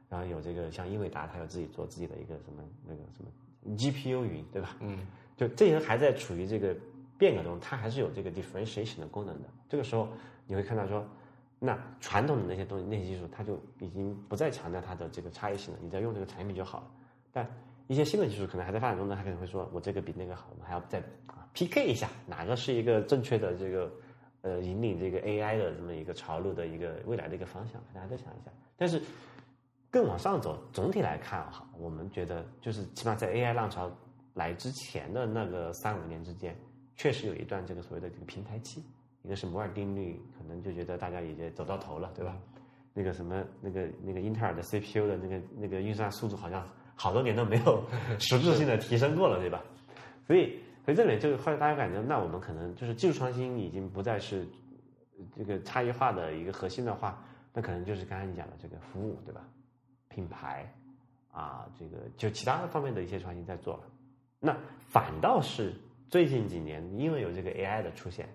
然后有这个像英伟达它有自己做自己的一个什么那个什么 GPU 云，对吧？嗯，就这些还在处于这个变革中，它还是有这个 differentiation 的功能的，这个时候。你会看到说，那传统的那些东西、那些技术，它就已经不再强调它的这个差异性了。你只要用这个产品就好了。但一些新的技术可能还在发展中呢，它可能会说我这个比那个好，我们还要再啊 PK 一下，哪个是一个正确的这个呃引领这个 AI 的这么一个潮流的一个未来的一个方向，可能还在想一下。但是更往上走，总体来看哈，我们觉得就是起码在 AI 浪潮来之前的那个三五年之间，确实有一段这个所谓的这个平台期。一个是摩尔定律，可能就觉得大家已经走到头了，对吧？那个什么，那个那个英特尔的 CPU 的那个那个运算速度，好像好多年都没有 实质性的提升过了，对吧？所以，所以这里就后来大家感觉，那我们可能就是技术创新已经不再是这个差异化的一个核心的话，那可能就是刚才你讲的这个服务，对吧？品牌啊，这个就其他方面的一些创新在做了。那反倒是最近几年，因为有这个 AI 的出现。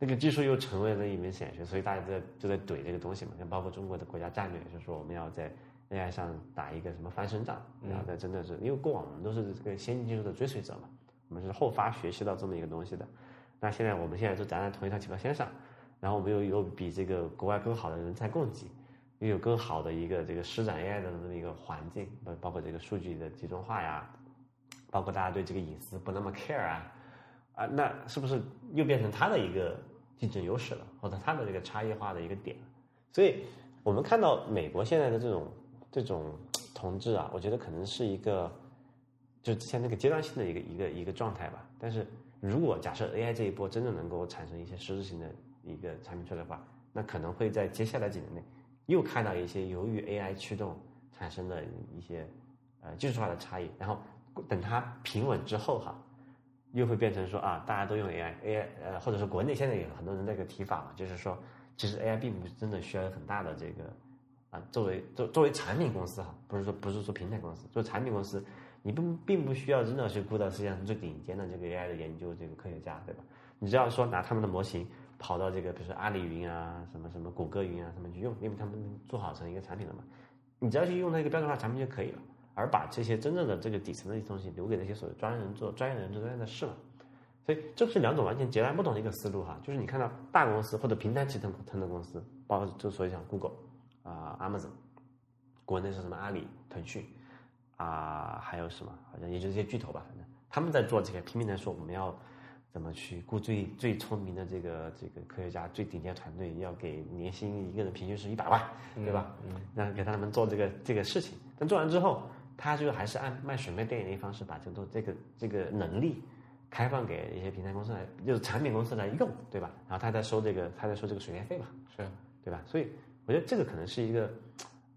那个技术又成为了一门显学，所以大家在就在怼这个东西嘛。像包括中国的国家战略，就是说我们要在 AI 上打一个什么翻身仗，然后在真的是因为过往我们都是这个先进技术的追随者嘛，我们是后发学习到这么一个东西的。那现在我们现在都站在同一条起跑线上，然后我们又有比这个国外更好的人才供给，又有更好的一个这个施展 AI 的这么一个环境，包包括这个数据的集中化呀，包括大家对这个隐私不那么 care 啊。啊，那是不是又变成它的一个竞争优势了，或者它的这个差异化的一个点？所以我们看到美国现在的这种这种同志啊，我觉得可能是一个就之前那个阶段性的一个一个一个状态吧。但是如果假设 AI 这一波真的能够产生一些实质性的一个产品出来的话，那可能会在接下来几年内又看到一些由于 AI 驱动产生的一些呃技术化的差异，然后等它平稳之后哈。又会变成说啊，大家都用 AI，AI 呃，或者说国内现在有很多人那个提法嘛，就是说，其实 AI 并不是真的需要很大的这个啊，作为作作为产品公司哈，不是说不是说平台公司，作为产品公司，你不并不需要真的去雇到世界上最顶尖的这个 AI 的研究这个科学家，对吧？你只要说拿他们的模型跑到这个比如说阿里云啊，什么什么谷歌云啊，他们去用，因为他们做好成一个产品了嘛，你只要去用那个标准化产品就可以了。而把这些真正的这个底层的一些东西留给那些所谓专业人做，专业的人做专业的事了。所以这是两种完全截然不同的一个思路哈。就是你看到大公司或者平台集成成的公司，包括就所以像 Google 啊、Amazon，国内是什么阿里、腾讯啊，还有什么，好像也就这些巨头吧，反正他们在做这个，拼命的说我们要怎么去雇最最聪明的这个这个科学家，最顶尖团队，要给年薪一个人平均是一百万，对吧？嗯，那给他们做这个这个事情，但做完之后，他就还是按卖水卖电影的方式把这个这个这个能力。开放给一些平台公司来，就是产品公司来用，对吧？然后他在收这个，他在收这个水电费嘛，是，对吧？所以我觉得这个可能是一个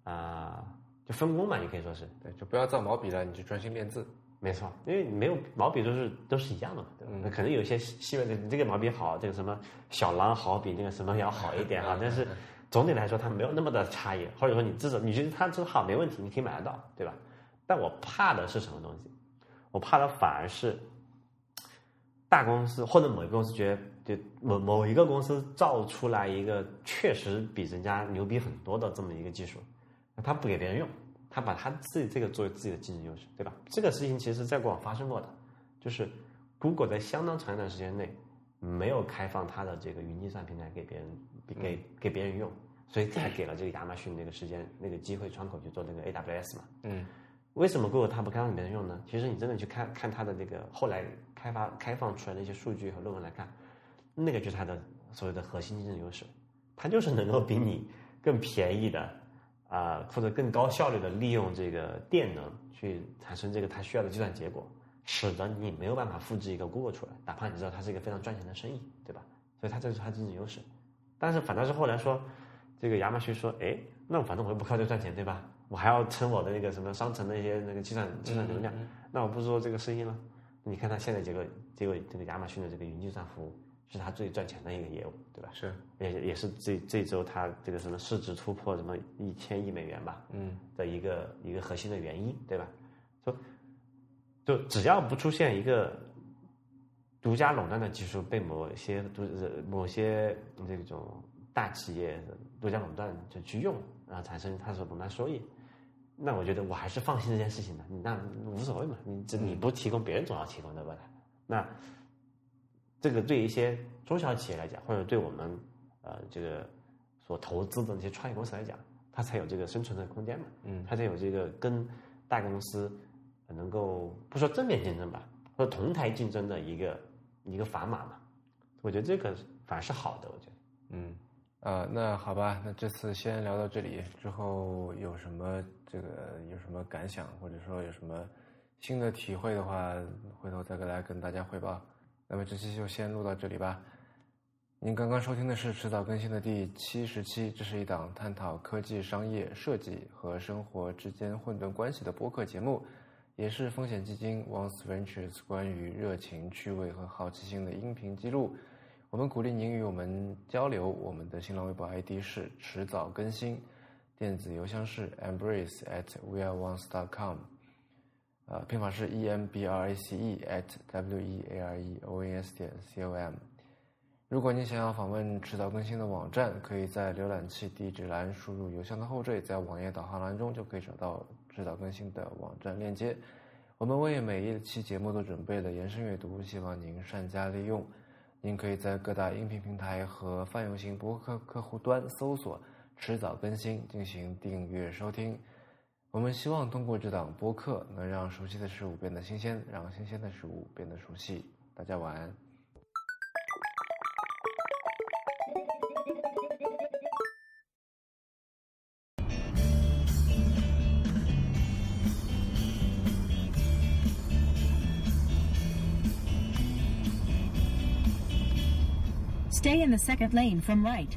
啊，就分工嘛，你可以说是，对，就不要造毛笔了，你就专心练字，没错，因为没有毛笔都是都是一样的嘛，对吧？可能有些细微的，你这个毛笔好，这个什么小狼好比那个什么要好一点哈，但是总体来说它没有那么的差异，或者说你至少你觉得它这好没问题，你可以买得到，对吧？但我怕的是什么东西？我怕的反而是。大公司或者某一个公司觉得，就某某一个公司造出来一个确实比人家牛逼很多的这么一个技术，那他不给别人用，他把他自己这个作为自己的竞争优势，对吧？这个事情其实在过往发生过的，就是 Google 在相当长一段时间内没有开放它的这个云计算平台给别人给给别人用，所以才给了这个亚马逊那个时间那个机会窗口去做那个 AWS 嘛。嗯。为什么 Google 它不开放别人用呢？其实你真的去看看它的这个后来开发开放出来的一些数据和论文来看，那个就是它的所谓的核心竞争优势，它就是能够比你更便宜的啊或者更高效率的利用这个电能去产生这个它需要的计算结果，使得你没有办法复制一个 Google 出来，哪怕你知道它是一个非常赚钱的生意，对吧？所以它这是它竞争优势。但是反倒是后来说，这个亚马逊说，哎，那反正我又不靠这个赚钱，对吧？我还要撑我的那个什么商城的一些那个计算计算流量，那我不做这个生意了。你看它现在结果，结果这个亚马逊的这个云计算服务是它最赚钱的一个业务，对吧？是，也也是这这周它这个什么市值突破什么一千亿美元吧？嗯，的一个一个核心的原因，对吧？就就只要不出现一个独家垄断的技术被某些独某些这种大企业独家垄断就去用，然后产生它所垄断收益。那我觉得我还是放心这件事情的，那无所谓嘛，你这你不提供，别人总要提供对吧？那这个对一些中小企业来讲，或者对我们呃这个所投资的那些创业公司来讲，它才有这个生存的空间嘛，嗯，它才有这个跟大公司能够不说正面竞争吧，或者同台竞争的一个一个砝码嘛，我觉得这个反而是好的，我觉得，嗯。啊，那好吧，那这次先聊到这里，之后有什么这个有什么感想，或者说有什么新的体会的话，回头再来跟大家汇报。那么这期就先录到这里吧。您刚刚收听的是迟早更新的第七十期，这是一档探讨科技、商业、设计和生活之间混沌关系的播客节目，也是风险基金 Once Ventures 关于热情、趣味和好奇心的音频记录。我们鼓励您与我们交流，我们的新浪微博 ID 是迟早更新，电子邮箱是 embrace at weareones.com，呃，拼法是 e m b r a c e at w e a r e o n s 点 c o m。如果您想要访问迟早更新的网站，可以在浏览器地址栏输入邮箱的后缀，在网页导航栏中就可以找到迟早更新的网站链接。我们为每一期节目都准备了延伸阅读，希望您善加利用。您可以在各大音频平台和泛用型博客客户端搜索“迟早更新”进行订阅收听。我们希望通过这档播客，能让熟悉的事物变得新鲜，让新鲜的事物变得熟悉。大家晚安。Stay in the second lane from right.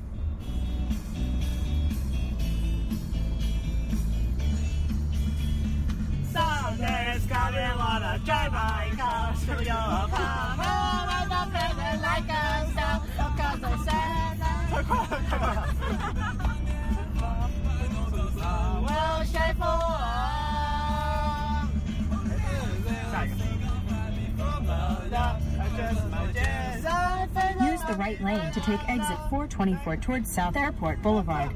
drive my car, your I'm not feeling like a star, because I'm Use the right lane to take exit 424 towards South Airport Boulevard.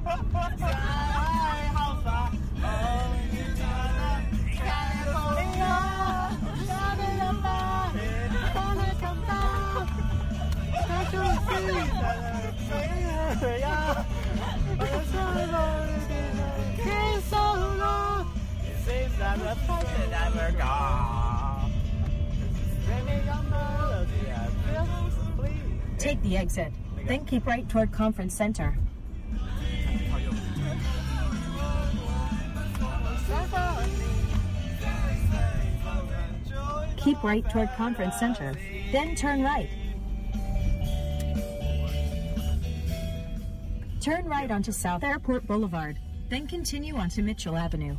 Take the exit. Then keep right toward Conference Center. Keep right toward Conference Center. Then turn right. Turn right onto South Airport Boulevard. Then continue onto Mitchell Avenue.